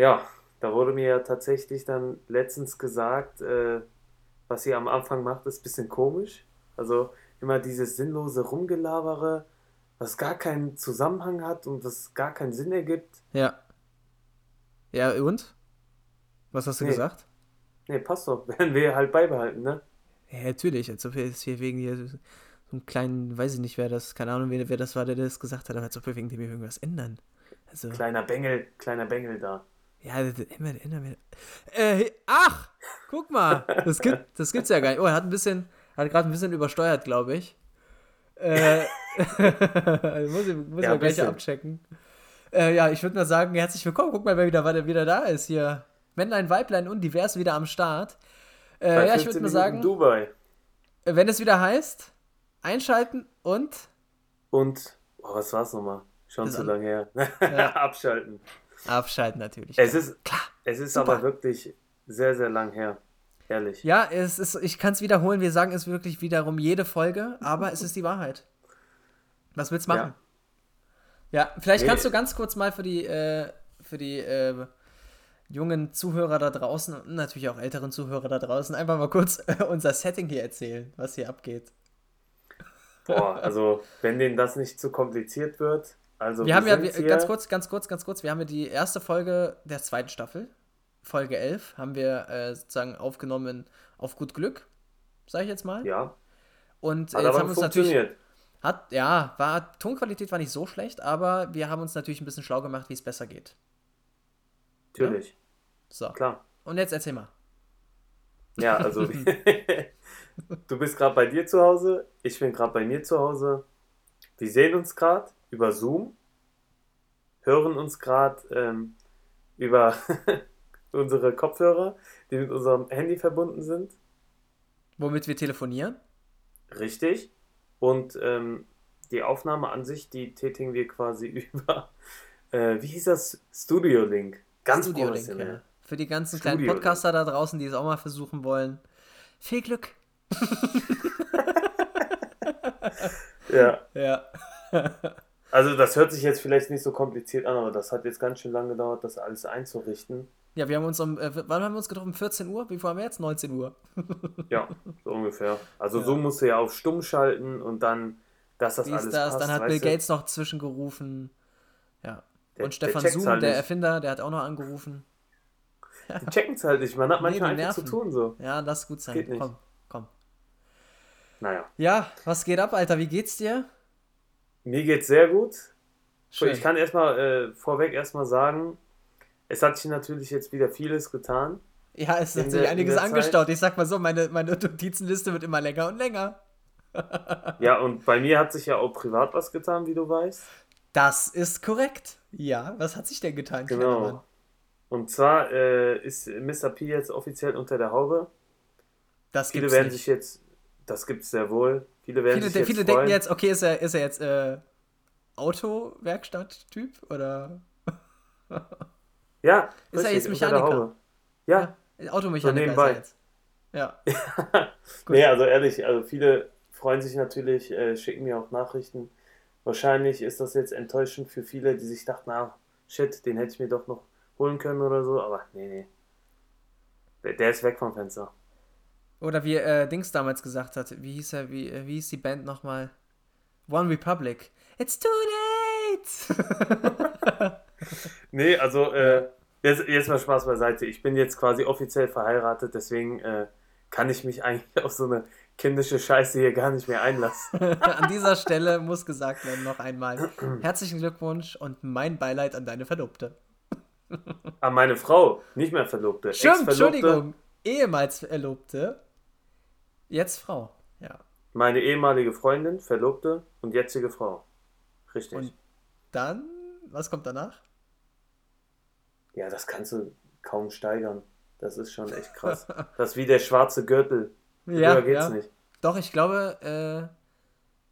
Ja, da wurde mir ja tatsächlich dann letztens gesagt, äh, was ihr am Anfang macht, ist ein bisschen komisch. Also immer dieses sinnlose Rumgelabere, was gar keinen Zusammenhang hat und das gar keinen Sinn ergibt. Ja. Ja, und? Was hast du Nee. gesagt? Nee, passt doch. Werden wir halt beibehalten, ne? Ja, natürlich. Als ob wir jetzt hier wegen hier so einem kleinen, weiß ich nicht, wer das, keine Ahnung, wer, wer das war, der das gesagt hat, aber als ob wir wegen dem hier irgendwas ändern. Also, Kleiner Bengel, kleiner Bengel da. Ja, immer, immer. Äh, ach, guck mal, das, gibt, das gibt's ja gar nicht. Oh, er hat ein bisschen, hat gerade ein bisschen übersteuert, glaube ich. Äh, muss ich, muss Ja, ich gleich bisschen. abchecken. Äh, ja, ich würde mal sagen, herzlich willkommen. Guck mal, wer wieder, wer wieder da ist hier. Männlein, Weiblein und divers wieder am Start. Äh, ja, ich 15 würde mal sagen, Dubai. äh, wenn es wieder heißt, einschalten und Und, oh, was war's nochmal? Schon zu an- lange her. Ja. Abschalten. Abschalten natürlich. Es ist, Klar. es ist Super. aber wirklich sehr, sehr lang her. Ehrlich. Ja, es ist, ich kann es wiederholen, wir sagen es wirklich wiederum jede Folge, aber es ist die Wahrheit. Was willst du machen? Ja, vielleicht Nee. kannst du ganz kurz mal für die, äh, für die äh, jungen Zuhörer da draußen und natürlich auch älteren Zuhörer da draußen einfach mal kurz äh, unser Setting hier erzählen, was hier abgeht. Boah, also, wenn denen das nicht zu kompliziert wird. Also, Wir haben ja, wir, ganz kurz, ganz kurz, ganz kurz, wir haben ja die erste Folge der zweiten Staffel, Folge 11, haben wir äh, sozusagen aufgenommen auf gut Glück, sage ich jetzt mal. Ja, Und äh, hat jetzt haben wir uns natürlich. Hat, ja, war, Tonqualität war nicht so schlecht, aber wir haben uns natürlich ein bisschen schlau gemacht, wie es besser geht. Natürlich, So. klar. Und jetzt erzähl mal. Ja, also, du bist gerade bei dir zu Hause, ich bin gerade bei mir zu Hause. Wir sehen uns gerade über Zoom, hören uns gerade ähm, über unsere Kopfhörer, die mit unserem Handy verbunden sind. Womit wir telefonieren? Richtig. Und ähm, die Aufnahme an sich, die tätigen wir quasi über, äh, wie hieß das? Studio Link. Ganz Studio Link, ja. Für die ganzen kleinen Studio Podcaster da draußen, die es auch mal versuchen wollen. Viel Glück. Ja. Ja. Also das hört sich jetzt vielleicht nicht so kompliziert an, aber das hat jetzt ganz schön lange gedauert, das alles einzurichten. Ja, wir haben uns um, äh, wann haben wir uns getroffen? 14 Uhr? Wie viel haben wir jetzt? 19 Uhr. Ja, so ungefähr. Also Ja. so musst du ja auf stumm schalten und dann, dass das Dies, alles das, passt. dann hat Bill du? Gates noch zwischengerufen. Ja. Der- Und Stefan Zoom, halt der. Erfinder, der hat auch noch angerufen. Die checken es halt nicht, man hat Nee, manchmal einfach zu tun so. Ja, lass gut sein. Geht nicht. Komm, komm. Naja, Ja, was geht ab, Alter? Wie geht's dir? Mir geht's sehr gut. Schön. Ich kann erstmal äh, vorweg erstmal sagen, es hat sich natürlich jetzt wieder vieles getan. Ja, es ist in natürlich der- in einiges angestaut. Ich sag mal so, meine, meine Notizenliste wird immer länger und länger. Ja, und bei mir hat sich ja auch privat was getan, wie du weißt. Das ist korrekt. Ja, was hat sich denn getan? Genau. Und zwar äh, ist Mr. P jetzt offiziell unter der Haube. Das Viele werden nicht. sich jetzt, das gibt's sehr wohl. Viele werden viele sich jetzt viele freuen. denken jetzt, okay, ist er, ist er jetzt äh, Autowerkstatt-Typ oder ja, Ist er richtig, jetzt unter der Mechaniker? Haube. Ja, Automechaniker So nebenbei. ist er jetzt? Ja. Gut. nee, also ehrlich, also viele freuen sich natürlich, äh, schicken mir auch Nachrichten. Wahrscheinlich ist das jetzt enttäuschend für viele, die sich dachten, ah, shit, den hätte ich mir doch noch holen können oder so, aber nee, nee. Der, der ist weg vom Fenster. Oder wie äh, Dings damals gesagt hat, wie hieß er, wie, äh, wie hieß die Band nochmal? One Republic. It's too late! Nee, also äh, jetzt, jetzt mal Spaß beiseite. Ich bin jetzt quasi offiziell verheiratet, deswegen äh, kann ich mich eigentlich auf so eine kindische Scheiße hier gar nicht mehr einlassen. an dieser Stelle muss gesagt werden noch einmal herzlichen Glückwunsch und mein Beileid an deine Verlobte. An meine Frau, nicht mehr Verlobte. Stimmt, Entschuldigung. Ehemals Verlobte, jetzt Frau. Ja. Meine ehemalige Freundin, Verlobte und jetzige Frau. Richtig. Und dann, was kommt danach? ja, das kannst du kaum steigern. Das ist schon echt krass. Das ist wie der schwarze Gürtel. Höher geht's nicht. Doch, ich glaube,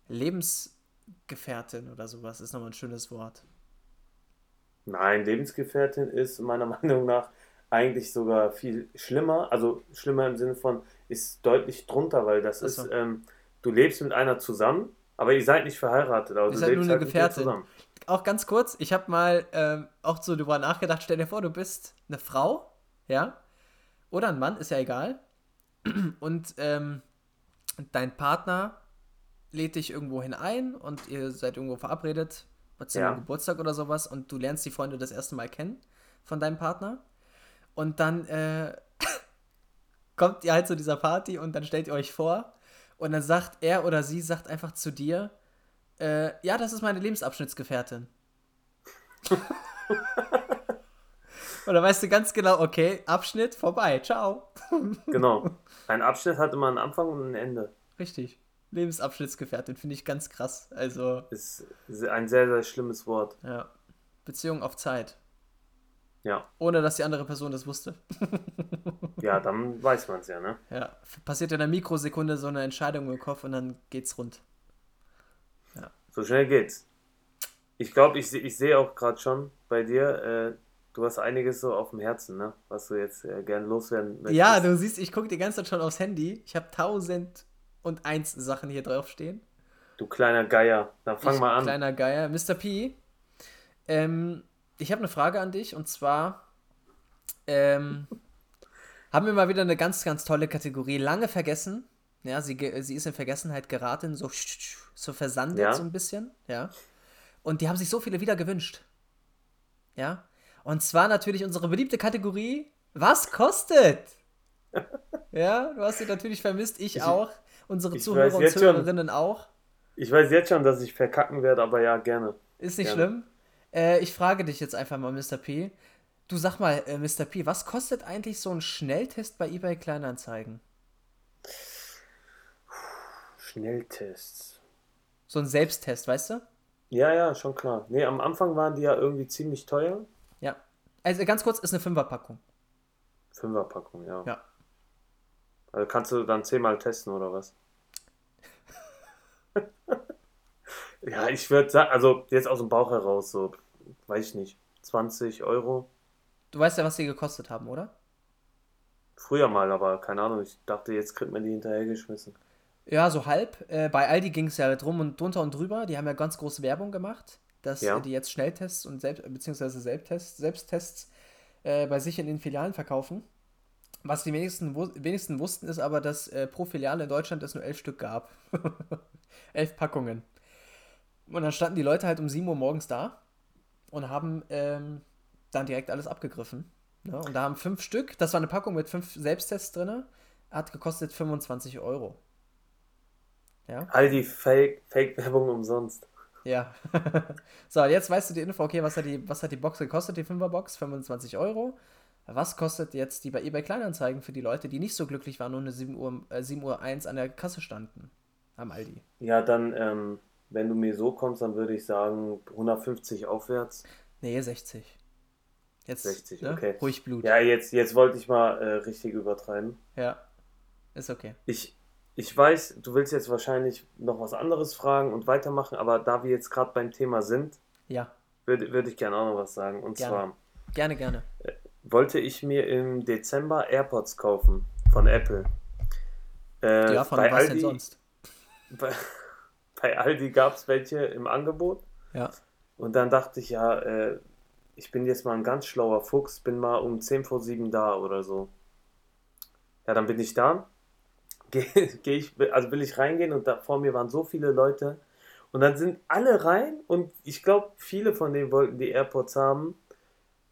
äh, Lebensgefährtin oder sowas ist nochmal ein schönes Wort. Nein, Lebensgefährtin ist meiner Meinung nach eigentlich sogar viel schlimmer. Also schlimmer im Sinne von, ist deutlich drunter, weil das Ach so. ist, ähm, du lebst mit einer zusammen, aber ihr seid nicht verheiratet. Aber Ihr du seid lebst nur eine halt ihr Gefährtin. zusammen. auch ganz kurz, ich habe mal ähm, auch so darüber nachgedacht, stell dir vor, du bist eine Frau, ja, oder ein Mann, ist ja egal. Und ähm, dein Partner lädt dich irgendwo hin ein und ihr seid irgendwo verabredet, zu ja. Geburtstag oder sowas und du lernst die Freunde das erste Mal kennen von deinem Partner. Und dann äh, kommt ihr halt zu dieser Party und dann stellt ihr euch vor und dann sagt er oder sie sagt einfach zu dir, äh, ja, das ist meine Lebensabschnittsgefährtin. und dann weißt du ganz genau, okay, Abschnitt vorbei, ciao. genau. Ein Abschnitt hat immer einen Anfang und ein Ende. Richtig. Lebensabschnittsgefährtin finde ich ganz krass. Also. Ist ein sehr, sehr schlimmes Wort. Ja. Beziehung auf Zeit. Ja. Ohne dass die andere Person das wusste. ja, dann weiß man es ja, ne? Ja. Passiert in einer Mikrosekunde so eine Entscheidung im Kopf und dann geht's rund. Ja. So schnell geht's. Ich glaube, ich, ich sehe auch gerade schon bei dir, äh, du hast einiges so auf dem Herzen, ne? Was du jetzt äh, gern loswerden möchtest. Ja, du siehst, ich gucke die ganze Zeit schon aufs Handy. Ich habe tausend und eins Sachen hier draufstehen. Du kleiner Geier, dann fang ich, mal an. Kleiner Geier. Mr. P, ähm, ich habe eine Frage an dich und zwar ähm, haben wir mal wieder eine ganz, ganz tolle Kategorie. Lange vergessen. Ja, sie, sie ist in Vergessenheit geraten, so, so versandet ja. so ein bisschen. Ja. Und die haben sich so viele wieder gewünscht. Ja. Und zwar natürlich unsere beliebte Kategorie: Was kostet? ja, du hast sie natürlich vermisst, ich, ich auch. Unsere ich Zuhörer und Zuhörerinnen schon, auch. Ich weiß jetzt schon, dass ich verkacken werde, aber ja, gerne. Ist nicht gerne. schlimm. Äh, ich frage dich jetzt einfach mal, Mr. P. Du sag mal, äh, Mr. P, was kostet eigentlich so ein Schnelltest bei eBay Kleinanzeigen? Schnelltests. So ein Selbsttest, weißt du? Ja, ja, schon klar. Nee, am Anfang waren die ja irgendwie ziemlich teuer. Ja. Also ganz kurz, ist eine Fünferpackung. Fünferpackung, ja. Ja. Also kannst du dann zehnmal testen oder was? Ja, ich würde sagen, also jetzt aus dem Bauch heraus, so, weiß ich nicht, 20 Euro. Du weißt ja, was die gekostet haben, oder? Früher mal, aber keine Ahnung, ich dachte, jetzt kriegt man die hinterhergeschmissen. Ja, so halb. Äh, bei Aldi ging es ja drum und drunter und drüber. Die haben ja ganz große Werbung gemacht, dass ja. die jetzt Schnelltests und selbst, beziehungsweise Selbsttests, Selbsttests äh, bei sich in den Filialen verkaufen. Was die wenigsten, wenigsten wussten, ist aber, dass äh, pro Filiale in Deutschland es nur elf Stück gab. elf Packungen. Und dann standen die Leute halt um 7 Uhr morgens da und haben ähm, dann direkt alles abgegriffen. Ne? Und da haben fünf Stück, das war eine Packung mit fünf Selbsttests drin, hat gekostet 25 Euro. Ja? All die Fake-Werbung Fake umsonst. Ja. so, jetzt weißt du die Info, okay, was hat die, was hat die Box gekostet, die 5er Box? 25 Euro. Was kostet jetzt die bei eBay Kleinanzeigen für die Leute, die nicht so glücklich waren und eine 7 Uhr, äh, 7 Uhr 1 an der Kasse standen? Am Aldi. Ja, dann, ähm, wenn du mir so kommst, dann würde ich sagen 150 aufwärts. Nee, 60. Jetzt 60, ne? okay. Ruhig Blut. Ja, jetzt, jetzt wollte ich mal äh, richtig übertreiben. Ja, ist okay. Ich, ich weiß, du willst jetzt wahrscheinlich noch was anderes fragen und weitermachen, aber da wir jetzt gerade beim Thema sind, ja. würde würd ich gerne auch noch was sagen. Und gerne. zwar. Gerne, gerne. Äh, wollte ich mir im Dezember AirPods kaufen von Apple. Äh, ja, von was Aldi, denn sonst? Bei, bei Aldi gab es welche im Angebot. Ja. Und dann dachte ich, ja, äh, ich bin jetzt mal ein ganz schlauer Fuchs, bin mal um 10 vor 7 da oder so. Ja, dann bin ich da. Gehe geh ich, also will ich reingehen und da vor mir waren so viele Leute. Und dann sind alle rein und ich glaube, viele von denen wollten die AirPods haben.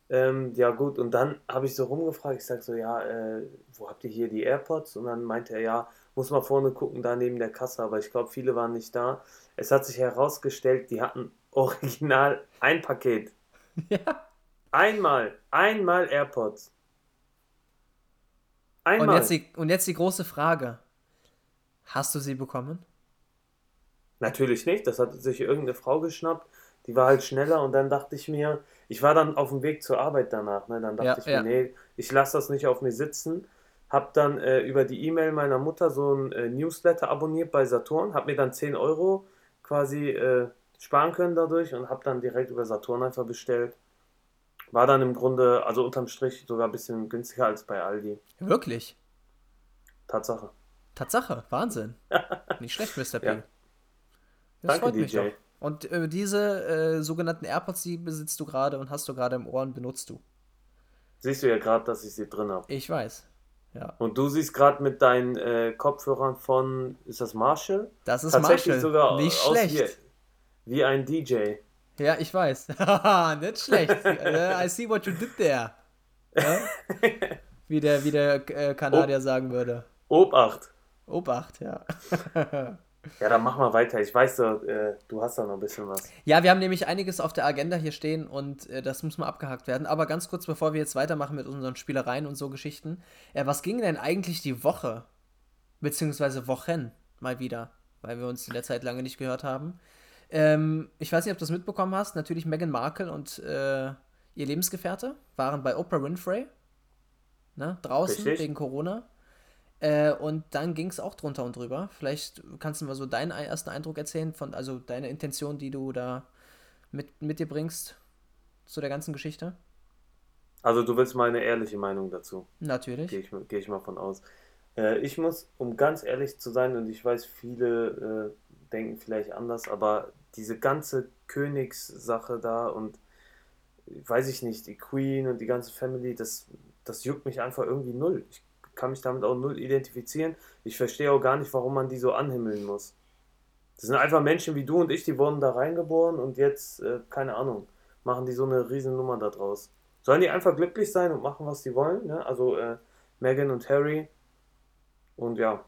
Ähm, ja gut, und dann habe ich so rumgefragt, ich sage so, ja, äh, wo habt ihr hier die AirPods? Und dann meinte er, ja, muss mal vorne gucken, da neben der Kasse, aber ich glaube, viele waren nicht da. Es hat sich herausgestellt, die hatten original ein Paket. Ja. Einmal, einmal AirPods. Einmal. Und jetzt, die, und jetzt die große Frage. Hast du sie bekommen? Natürlich nicht, das hat sich irgendeine Frau geschnappt, die war halt schneller und dann dachte ich mir, ich war dann auf dem Weg zur Arbeit danach, ne? dann dachte ja, ich mir, ja. nee, ich lasse das nicht auf mir sitzen. Hab dann äh, über die E-Mail meiner Mutter so ein äh, Newsletter abonniert bei Saturn, hab mir dann 10 Euro quasi äh, sparen können dadurch und hab dann direkt über Saturn einfach bestellt. War dann im Grunde, also unterm Strich, sogar ein bisschen günstiger als bei Aldi. Wirklich? Tatsache. Tatsache, Wahnsinn. Nicht schlecht, Mr. P. Ja. Das Danke, freut DJ. mich doch. Und äh, diese äh, sogenannten AirPods, die besitzt du gerade und hast du gerade im Ohr und benutzt du. Siehst du ja gerade, dass ich sie drin habe. Ich weiß. Ja. Und du siehst gerade mit deinen äh, Kopfhörern von, ist das Marshall? Das ist Tatsächlich Marshall. sogar Nicht schlecht. Wie, wie ein DJ. Ja, ich weiß. Haha, Nicht schlecht. Äh, I see what you did there. Ja? Wie der, wie der äh, Kanadier sagen würde. Obacht. Obacht, ja. Ja, dann mach mal weiter. Ich weiß, du, äh, du hast da noch ein bisschen was. Ja, wir haben nämlich einiges auf der Agenda hier stehen und äh, das muss mal abgehakt werden. Aber ganz kurz, bevor wir jetzt weitermachen mit unseren Spielereien und so Geschichten. Äh, was ging denn eigentlich die Woche? Beziehungsweise Wochen mal wieder, weil wir uns in der Zeit lange nicht gehört haben. Ähm, ich weiß nicht, ob du das mitbekommen hast. Natürlich Meghan Markle und äh, ihr Lebensgefährte waren bei Oprah Winfrey. Ne, draußen Richtig. wegen Corona. Äh, und dann ging es auch drunter und drüber. Vielleicht kannst du mal so deinen ersten Eindruck erzählen, von, also deine Intention, die du da mit, mit dir bringst zu der ganzen Geschichte. Also du willst meine ehrliche Meinung dazu. Natürlich. Gehe ich, geh ich mal von aus. Äh, ich muss, um ganz ehrlich zu sein, und ich weiß, viele äh, denken vielleicht anders, aber diese ganze Königssache da und weiß ich nicht, die Queen und die ganze Family, das, das juckt mich einfach irgendwie null. Ich kann mich damit auch null identifizieren. Ich verstehe auch gar nicht, warum man die so anhimmeln muss. Das sind einfach Menschen wie du und ich, die wurden da reingeboren und jetzt, äh, keine Ahnung, machen die so eine riesen Nummer da draus. Sollen die einfach glücklich sein und machen, was die wollen? Ne? Also äh, Meghan und Harry. Und ja,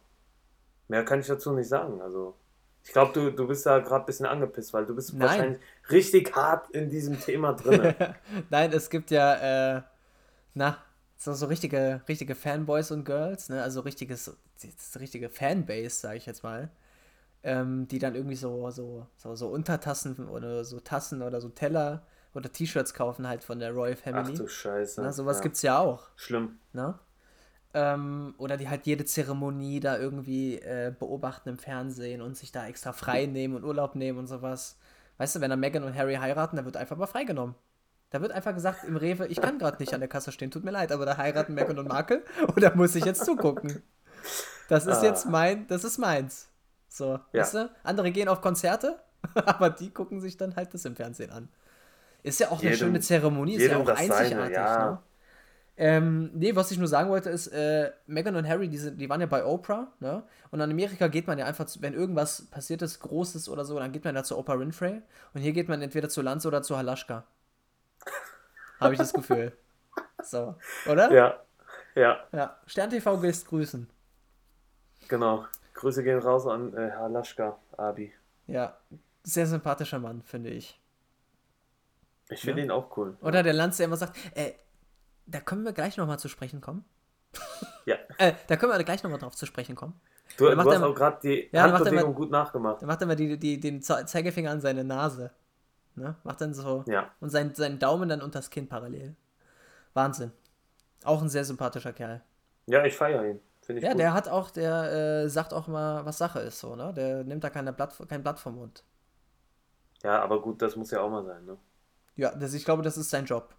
mehr kann ich dazu nicht sagen. Also ich glaube, du, du bist da gerade ein bisschen angepisst, weil du bist Nein. wahrscheinlich richtig hart in diesem Thema drin. Nein, es gibt ja, äh, na, so, so richtige, richtige Fanboys und Girls, ne? Also richtiges, richtige Fanbase, sage ich jetzt mal. Ähm, die dann irgendwie so, so, so, so Untertassen oder so Tassen oder so Teller oder T-Shirts kaufen halt von der Royal Ach Family. du Scheiße. Na, sowas ja. gibt's ja auch. Schlimm. Ne? Ähm, oder die halt jede Zeremonie da irgendwie äh, beobachten im Fernsehen und sich da extra frei nehmen und Urlaub nehmen und sowas. Weißt du, wenn dann Meghan und Harry heiraten, dann wird einfach mal freigenommen. Da wird einfach gesagt im Rewe, ich kann gerade nicht an der Kasse stehen, tut mir leid, aber da heiraten Meghan und Markle und da muss ich jetzt zugucken. Das ist Ah. jetzt mein, das ist meins. So, Ja. weißt du? Andere gehen auf Konzerte, aber die gucken sich dann halt das im Fernsehen an. Ist ja auch eine Jedem- schöne Zeremonie, ist ja auch das seine, einzigartig, ja. ne? Ähm, nee, was ich nur sagen wollte ist, äh, Meghan und Harry, die, sind, die waren ja bei Oprah, ne? Und in Amerika geht man ja einfach, zu, wenn irgendwas passiert ist, Großes oder so, dann geht man ja zu Oprah Winfrey. Und hier geht man entweder zu Lanz oder zu Halaschka. Habe ich das Gefühl. So, oder? Ja, ja, Ja. Stern TV willst grüßen. genau. Grüße gehen raus an äh, Herr Laschka, Abi. Ja. Sehr sympathischer Mann, finde ich. Ich finde Ja. ihn auch cool. Oder der Lanz, der immer sagt, äh, da können wir gleich nochmal zu sprechen kommen. Ja. Äh, da können wir gleich nochmal drauf zu sprechen kommen. Du, du hast immer- auch gerade die Ja, Handbewegung immer- gut nachgemacht. Der macht immer die, die, den Ze- Zeigefinger an seine Nase. Ne? Macht dann so. Ja. Und seinen, seinen Daumen dann unters Kinn parallel. Wahnsinn. Auch ein sehr sympathischer Kerl. Ja, ich feiere ihn. Finde ich Ja, gut. der hat auch, der äh, sagt auch mal, was Sache ist, so, ne? Der nimmt da keine Blatt, kein Blatt vom Mund. Ja, aber gut, das muss ja auch mal sein, ne? Ja, das, ich glaube, das ist sein Job.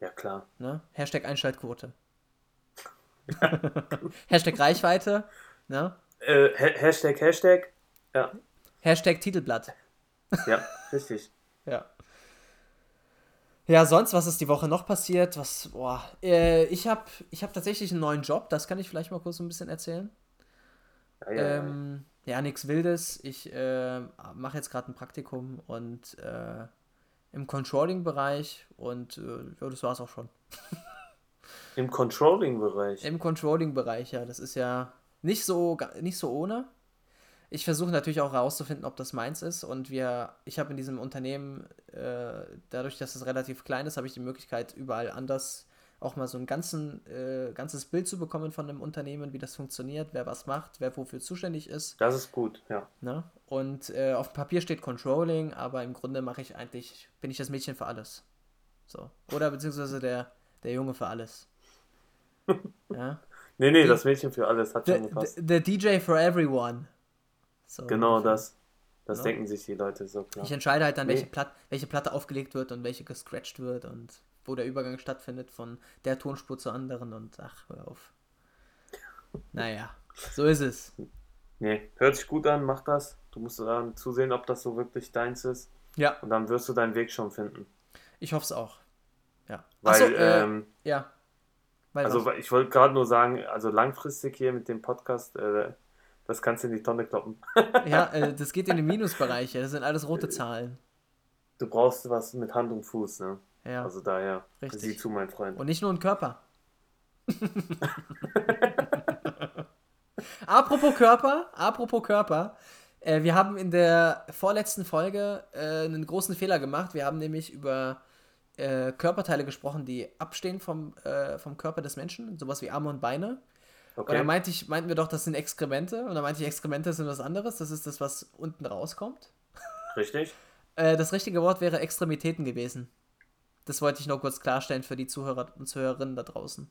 Ja, klar. Ne? Hashtag Einschaltquote. Hashtag Reichweite. Ne? Äh, Ha- Hashtag, Hashtag. Ja, Hashtag Titelblatt. Ja, richtig. Ja. Ja, sonst, was ist die Woche noch passiert? Was, boah, äh, ich habe ich hab tatsächlich einen neuen Job, das kann ich vielleicht mal kurz so ein bisschen erzählen. Ja, ja, ja. Ähm, ja, nichts Wildes. Ich äh, mache jetzt gerade ein Praktikum und äh, im Controlling-Bereich und äh, ja, das war's auch schon. Im Controlling-Bereich. Im Controlling-Bereich, ja, das ist ja nicht so, nicht so ohne. Ich versuche natürlich auch herauszufinden, ob das meins ist. Und wir, ich habe in diesem Unternehmen, äh, dadurch, dass es relativ klein ist, habe ich die Möglichkeit, überall anders auch mal so ein ganzen, äh, ganzes Bild zu bekommen von einem Unternehmen, wie das funktioniert, wer was macht, wer wofür zuständig ist. Das ist gut, ja. Ne? Und äh, auf dem Papier steht Controlling, aber im Grunde mache ich eigentlich, bin ich das Mädchen für alles. So. Oder beziehungsweise der, der Junge für alles. ja. Nee, nee, Die- das Mädchen für alles hat schon gepasst. the DJ for everyone. So Genau ungefähr. das. Das Ja. denken sich die Leute so klar. Ich entscheide halt dann, welche, Nee. Platt, welche Platte aufgelegt wird und welche gescratcht wird und wo der Übergang stattfindet von der Tonspur zur anderen und ach, hör auf. Naja, so ist es. Nee, hört sich gut an, mach das. Du musst dann zusehen, ob das so wirklich deins ist. Ja. Und dann wirst du deinen Weg schon finden. Ich hoffe es auch. Ja. Weil, Achso, äh, ähm, ja. Weil also was? ich wollte gerade nur sagen, also langfristig hier mit dem Podcast, äh, das kannst du in die Tonne kloppen. ja, äh, das geht in die Minusbereiche. Das sind alles rote Zahlen. Du brauchst was mit Hand und Fuß, ne? Ja. Also daher, Richtig. sieh zu, mein Freund. Und nicht nur ein Körper. apropos Körper, apropos Körper. Äh, wir haben in der vorletzten Folge äh, einen großen Fehler gemacht. Wir haben nämlich über äh, Körperteile gesprochen, die abstehen vom, äh, vom Körper des Menschen, sowas wie Arme und Beine. Und Okay. dann meinte ich, meinten wir doch, das sind Exkremente. Und dann meinte ich, Exkremente sind was anderes. Das ist das, was unten rauskommt. Richtig? Äh, das richtige Wort wäre Extremitäten gewesen. Das wollte ich noch kurz klarstellen für die Zuhörer und Zuhörerinnen da draußen.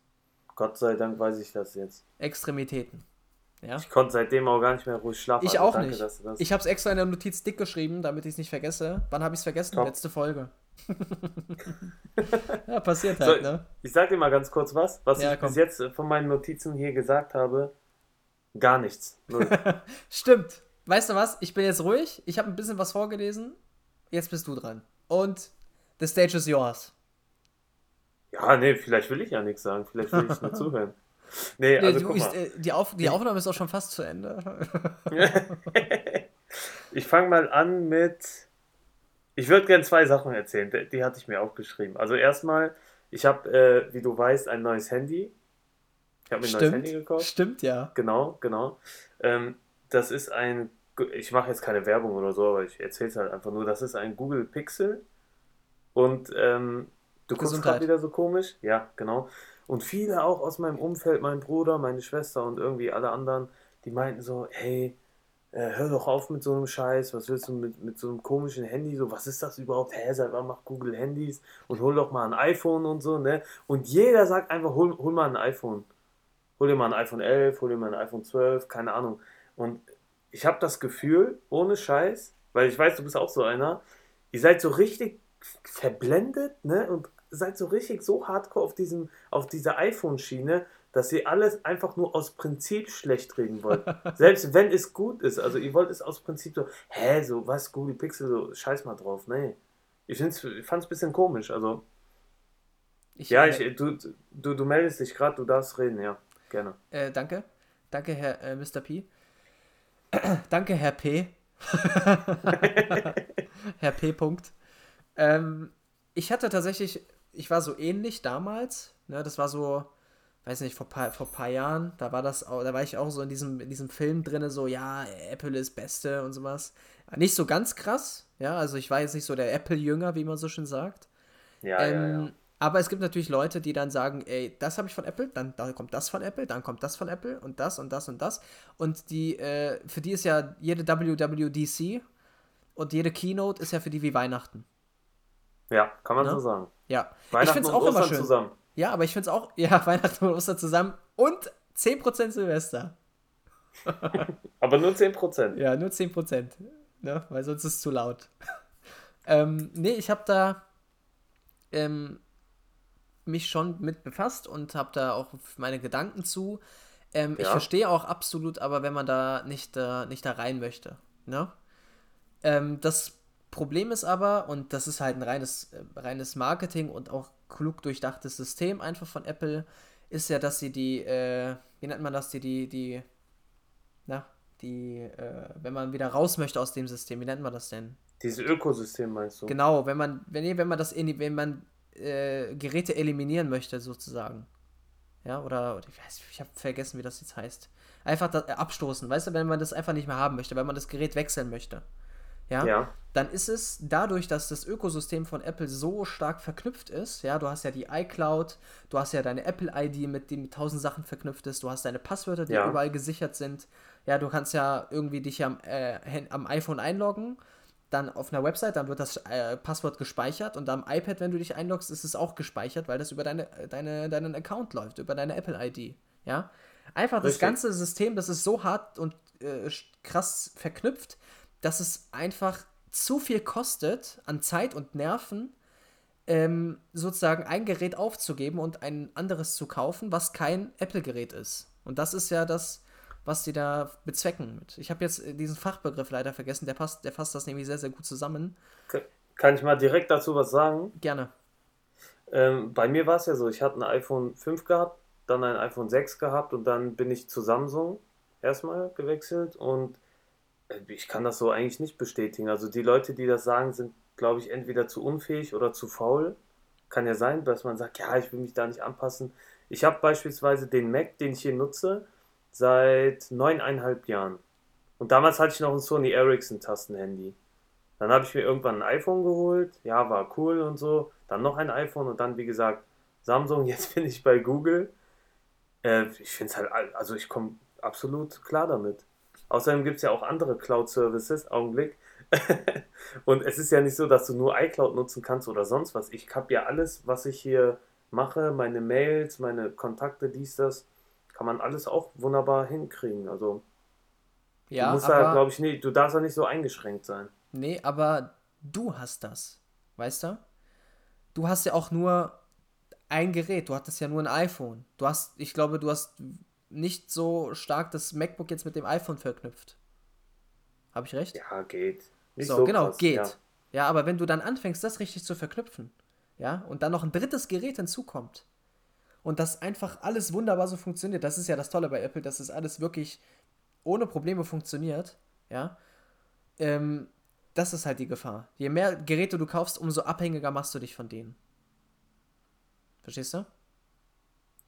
Gott sei Dank weiß ich das jetzt. Extremitäten. Ja. Ich konnte seitdem auch gar nicht mehr ruhig schlafen. Ich also auch danke, nicht. Ich habe es extra in der Notiz dick geschrieben, damit ich es nicht vergesse. Wann habe ich es vergessen? Top. Letzte Folge. ja, passiert So, halt, ne? Ich sag dir mal ganz kurz was, was Ja, ich komm. bis jetzt von meinen Notizen hier gesagt habe. Gar nichts. Stimmt. Weißt du was? Ich bin jetzt ruhig. Ich habe ein bisschen was vorgelesen. Jetzt bist du dran. Und the stage is yours. ja, nee, vielleicht will ich ja nichts sagen. Vielleicht will ich nur zuhören. Nee, also du, guck ich, mal. äh, die, Auf, die Aufnahme ist auch schon fast zu Ende. ich fange mal an mit. Ich würde gerne zwei Sachen erzählen. Die, die hatte ich mir aufgeschrieben. Also erstmal, ich habe, äh, wie du weißt, ein neues Handy. Ich habe mir ein neues Handy Stimmt. gekauft. Stimmt, ja. Genau, genau. Ähm, das ist ein, ich mache jetzt keine Werbung oder so, aber ich erzähle es halt einfach nur. Das ist ein Google Pixel. Und ähm, du guckst gerade wieder so komisch. Ja, genau. Und viele auch aus meinem Umfeld, mein Bruder, meine Schwester und irgendwie alle anderen, die meinten so, hey, hör doch auf mit so einem Scheiß, was willst du mit, mit so einem komischen Handy, so, was ist das überhaupt? Hä, seit wann macht Google Handys? Und hol doch mal ein iPhone und so, ne? Und jeder sagt einfach, hol, hol mal ein iPhone. Hol dir mal ein iPhone 11, hol dir mal ein iPhone 12, keine Ahnung. Und ich habe das Gefühl, ohne Scheiß, weil ich weiß, du bist auch so einer, ihr seid so richtig verblendet, ne? Und seid so richtig so hardcore auf, diesem, auf dieser iPhone-Schiene, dass ihr alles einfach nur aus Prinzip schlecht reden wollt. Selbst wenn es gut ist. Also ihr wollt es aus Prinzip so, hä, so, was, Google Pixel, so, scheiß mal drauf. Nee. Ich, ich fand es ein bisschen komisch. Also, Ich, ja, äh, ich, du, du, du meldest dich gerade, du darfst reden, ja. Gerne. Äh, danke. Danke, Herr äh, Mr. P. danke, Herr P. Herr P. Punkt. Ähm, ich hatte tatsächlich, ich war so ähnlich damals. Ne, das war so, weiß nicht, vor paar, vor paar Jahren. Da war das, auch, da war ich auch so in diesem, in diesem Film drinne, so ja, Apple ist Beste und sowas. Nicht so ganz krass, ja. Also ich war jetzt nicht so der Apple-Jünger, wie man so schön sagt. Ja, ähm, ja, ja. Aber es gibt natürlich Leute, die dann sagen, ey, das habe ich von Apple, dann da kommt das von Apple, dann kommt das von Apple und das und das und das. Und die, äh, für die ist ja jede WWDC und jede Keynote ist ja für die wie Weihnachten. Ja, kann man Ne? so sagen. Ja. ich Weihnachten finde es auch immer schön. zusammen. Ja, aber ich finde es auch, ja, Weihnachten und Ostern zusammen und 10% Silvester. Aber nur 10%. Ja, nur 10%. Ne? Weil sonst ist es zu laut. ähm, nee, ich habe da ähm, mich schon mit befasst und habe da auch meine Gedanken zu. Ähm, Ich Ja. verstehe auch absolut, aber wenn man da nicht, äh, nicht da rein möchte. Ne? Ähm, das Problem ist aber, und das ist halt ein reines, äh, reines Marketing und auch klug durchdachtes System einfach von Apple, ist ja, dass sie die, äh, wie nennt man das, die, die, die, na, die, äh, wenn man wieder raus möchte aus dem System, wie nennt man das denn? Dieses Ökosystem meinst du? Genau, wenn man, wenn, wenn man das, in, wenn man äh, Geräte eliminieren möchte, sozusagen. Ja, oder, oder ich weiß, ich habe vergessen, wie das jetzt heißt. Einfach da, äh, abstoßen, weißt du, wenn man das einfach nicht mehr haben möchte, wenn man das Gerät wechseln möchte. Ja, Ja. dann ist es dadurch, dass das Ökosystem von Apple so stark verknüpft ist, ja, du hast ja die iCloud, du hast ja deine Apple-ID, mit die mit tausend Sachen verknüpft ist, du hast deine Passwörter, die Ja. überall gesichert sind, ja, du kannst ja irgendwie dich am, äh, am iPhone einloggen, dann auf einer Website, dann wird das äh, Passwort gespeichert und am iPad, wenn du dich einloggst, ist es auch gespeichert, weil das über deine, deine, deinen Account läuft, über deine Apple-ID, ja. Einfach das Richtig. ganze System, das ist so hart und äh, krass verknüpft, dass es einfach zu viel kostet an Zeit und Nerven, ähm, sozusagen ein Gerät aufzugeben und ein anderes zu kaufen, was kein Apple-Gerät ist. Und das ist ja das, was die da bezwecken mit. Ich habe jetzt diesen Fachbegriff leider vergessen, der passt, der fasst das nämlich sehr, sehr gut zusammen. Kann ich mal direkt dazu was sagen? Gerne. Ähm, bei mir war es ja so, ich hatte ein iPhone 5 gehabt, dann ein iPhone 6 gehabt und dann bin ich zu Samsung erstmal gewechselt und äh, ich kann das so eigentlich nicht bestätigen. Also die Leute, die das sagen, sind, glaube ich, entweder zu unfähig oder zu faul. Kann ja sein, dass man sagt, ja, ich will mich da nicht anpassen. Ich habe beispielsweise den Mac, den ich hier nutze, seit neuneinhalb Jahren. Und damals hatte ich noch ein Sony Ericsson Tastenhandy. Dann habe ich mir irgendwann ein iPhone geholt. Ja, war cool und so. Dann noch ein iPhone und dann, wie gesagt, Samsung. Jetzt bin ich bei Google. Äh, ich finde es halt, also ich komme absolut klar damit. Außerdem gibt es ja auch andere Cloud-Services, Augenblick. und es ist ja nicht so, dass du nur iCloud nutzen kannst oder sonst was. Ich habe ja alles, was ich hier mache, meine Mails, meine Kontakte, dies, das, kann man alles auch wunderbar hinkriegen. Also ja, du musst aber, da, glaube ich, nicht, du darfst da nicht so eingeschränkt sein. Nee, aber du hast das. Weißt du? Du hast ja auch nur ein Gerät, du hattest ja nur ein iPhone. Du hast, ich glaube, du hast nicht so stark das MacBook jetzt mit dem iPhone verknüpft. Habe ich recht? Ja, geht. Nicht so, so genau, krass, geht. Ja. ja, aber wenn du dann anfängst, das richtig zu verknüpfen, ja, und dann noch ein drittes Gerät hinzukommt und das einfach alles wunderbar so funktioniert, das ist ja das Tolle bei Apple, dass es alles wirklich ohne Probleme funktioniert, ja, ähm, das ist halt die Gefahr. Je mehr Geräte du kaufst, umso abhängiger machst du dich von denen. Verstehst du?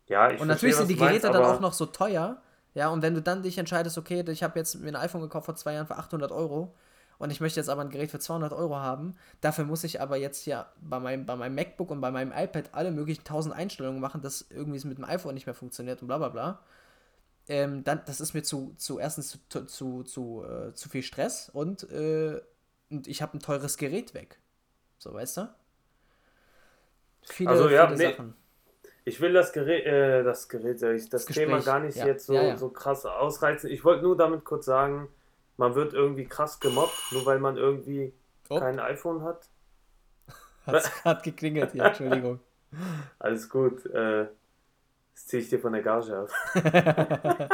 Ja, ich Und natürlich verstehe, sind die Geräte meinst, dann auch noch so teuer. Ja, und wenn du dann dich entscheidest, okay, ich habe jetzt mir ein iPhone gekauft vor zwei Jahren für 800 Euro und ich möchte jetzt aber ein Gerät für 200 Euro haben, dafür muss ich aber jetzt ja bei meinem, bei meinem MacBook und bei meinem iPad alle möglichen 1000 Einstellungen machen, dass irgendwie mit dem iPhone nicht mehr funktioniert und bla bla bla. Ähm, dann, das ist mir zu, zu erstens zu, zu, zu, äh, zu viel Stress und, äh, und ich habe ein teures Gerät weg. So, weißt du? Viele, also, ja, viele nee, Sachen. Ich will das Gerät, äh, das Gerät, das, das Thema gar nicht ja. jetzt so, ja, ja. so krass ausreizen. Ich wollte nur damit kurz sagen, man wird irgendwie krass gemobbt, nur weil man irgendwie oh. kein iPhone hat. Hat geklingelt hier, Entschuldigung. Alles gut, äh, das ziehe ich dir von der Gage ab.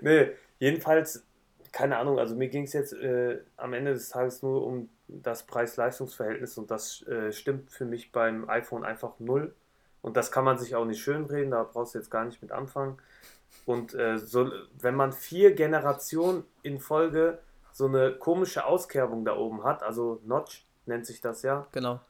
nee, jedenfalls, keine Ahnung, also mir ging es jetzt äh, am Ende des Tages nur um das Preis-Leistungs-Verhältnis und das äh, stimmt für mich beim iPhone einfach null. Und das kann man sich auch nicht schönreden, da brauchst du jetzt gar nicht mit anfangen. Und äh, so, wenn man vier Generationen in Folge so eine komische Auskerbung da oben hat, also Notch nennt sich das ja. Genau.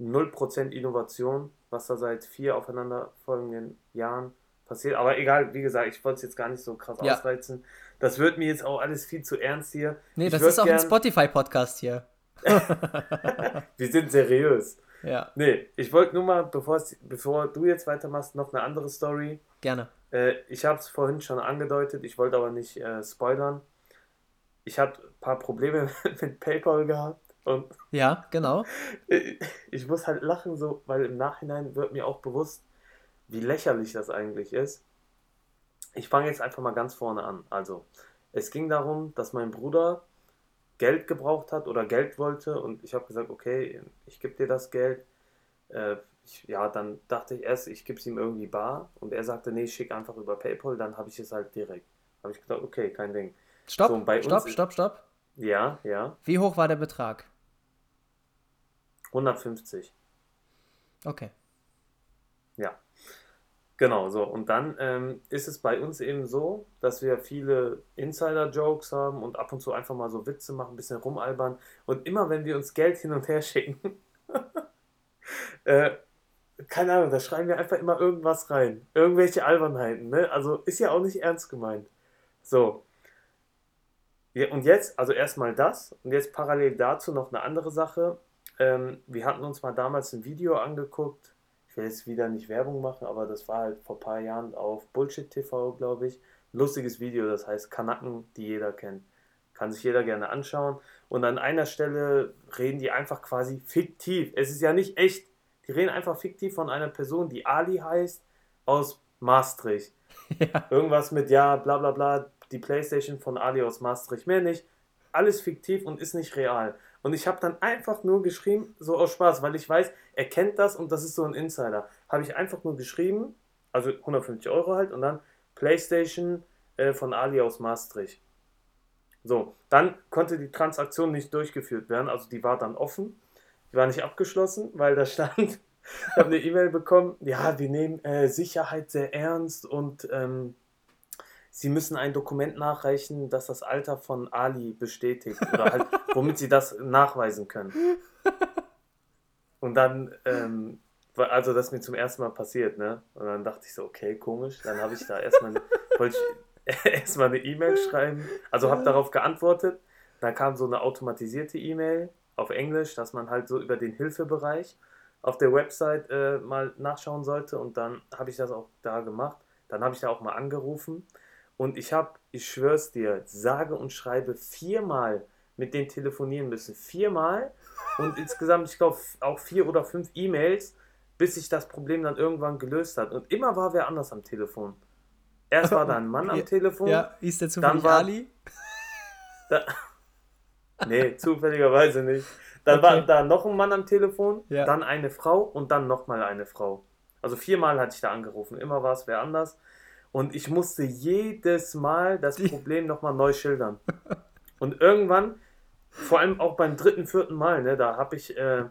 0% Innovation, was da seit vier aufeinanderfolgenden Jahren passiert. Aber egal, wie gesagt, ich wollte es jetzt gar nicht so krass ja. ausreizen. Das wird mir jetzt auch alles viel zu ernst hier. Nee, das ist auch gern... ein Spotify-Podcast hier. Wir sind seriös. Ja. Nee, ich wollte nur mal, bevor du jetzt weitermachst, noch eine andere Story. Gerne. Äh, ich habe es vorhin schon angedeutet, ich wollte aber nicht äh, spoilern. Ich hatte ein paar Probleme mit PayPal gehabt. Und ja, genau. Ich muss halt lachen, so, weil im Nachhinein wird mir auch bewusst, wie lächerlich das eigentlich ist. Ich fange jetzt einfach mal ganz vorne an. Also, es ging darum, dass mein Bruder Geld gebraucht hat oder Geld wollte und ich habe gesagt, okay, ich gebe dir das Geld. Äh, ich, ja, dann dachte ich erst, ich gebe es ihm irgendwie bar und er sagte, nee, schick einfach über PayPal, dann habe ich es halt direkt. Habe ich gesagt, okay, kein Ding. Stopp, so, stopp, stopp, stopp. Ja, ja. Wie hoch war der Betrag? 150. Okay. Ja. Genau, so. Und dann ähm, ist es bei uns eben so, dass wir viele Insider-Jokes haben und ab und zu einfach mal so Witze machen, ein bisschen rumalbern. Und immer wenn wir uns Geld hin und her schicken, äh, keine Ahnung, da schreiben wir einfach immer irgendwas rein. Irgendwelche Albernheiten, ne? Also ist ja auch nicht ernst gemeint. So. Ja, und jetzt, also erstmal das und jetzt parallel dazu noch eine andere Sache. Ähm, wir hatten uns mal damals ein Video angeguckt. Ich will jetzt wieder nicht Werbung machen, aber das war halt vor ein paar Jahren auf Bullshit TV, glaube ich. Lustiges Video, das heißt Kanacken, die jeder kennt. Kann sich jeder gerne anschauen. Und an einer Stelle reden die einfach quasi fiktiv. Es ist ja nicht echt die reden einfach fiktiv von einer Person, die Ali heißt, aus Maastricht. Ja. Irgendwas mit, ja, bla bla bla, die Playstation von Ali aus Maastricht. Mehr nicht. Alles fiktiv und ist nicht real. Und ich habe dann einfach nur geschrieben, so aus Spaß, weil ich weiß, er kennt das und das ist so ein Insider. Habe ich einfach nur geschrieben, also 150 Euro halt, und dann PlayStation äh, von Ali aus Maastricht. So, dann konnte die Transaktion nicht durchgeführt werden, also die war dann offen, die war nicht abgeschlossen, weil da stand, ich habe eine E-Mail bekommen, ja, wir nehmen äh, Sicherheit sehr ernst und ähm, Sie müssen ein Dokument nachreichen, das das Alter von Ali bestätigt oder halt, womit Sie das nachweisen können. Und dann, ähm, also das ist mir zum ersten Mal passiert, ne? Und dann dachte ich so, okay, komisch. Dann habe ich da erstmal, wollte eine E-Mail schreiben, also habe darauf geantwortet. Dann kam so eine automatisierte E-Mail auf Englisch, dass man halt so über den Hilfebereich auf der Website äh, mal nachschauen sollte. Und dann habe ich das auch da gemacht. Dann habe ich da auch mal angerufen und ich habe, ich schwör's dir, sage und schreibe viermal mit denen telefonieren müssen. Viermal und insgesamt, ich glaube, auch vier oder fünf E-Mails, bis sich das Problem dann irgendwann gelöst hat. Und immer war wer anders am Telefon. Erst war da ein Mann am Telefon. Ja, hieß der zufällig dann war, Ali? Da, nee, zufälligerweise nicht. Dann okay. war da noch ein Mann am Telefon, ja. dann eine Frau und dann nochmal eine Frau. Also viermal hatte ich da angerufen. Immer war es wer anders. Und ich musste jedes Mal das Die. Problem nochmal neu schildern. Und irgendwann, vor allem auch beim dritten, vierten Mal, ne, da habe ich, äh,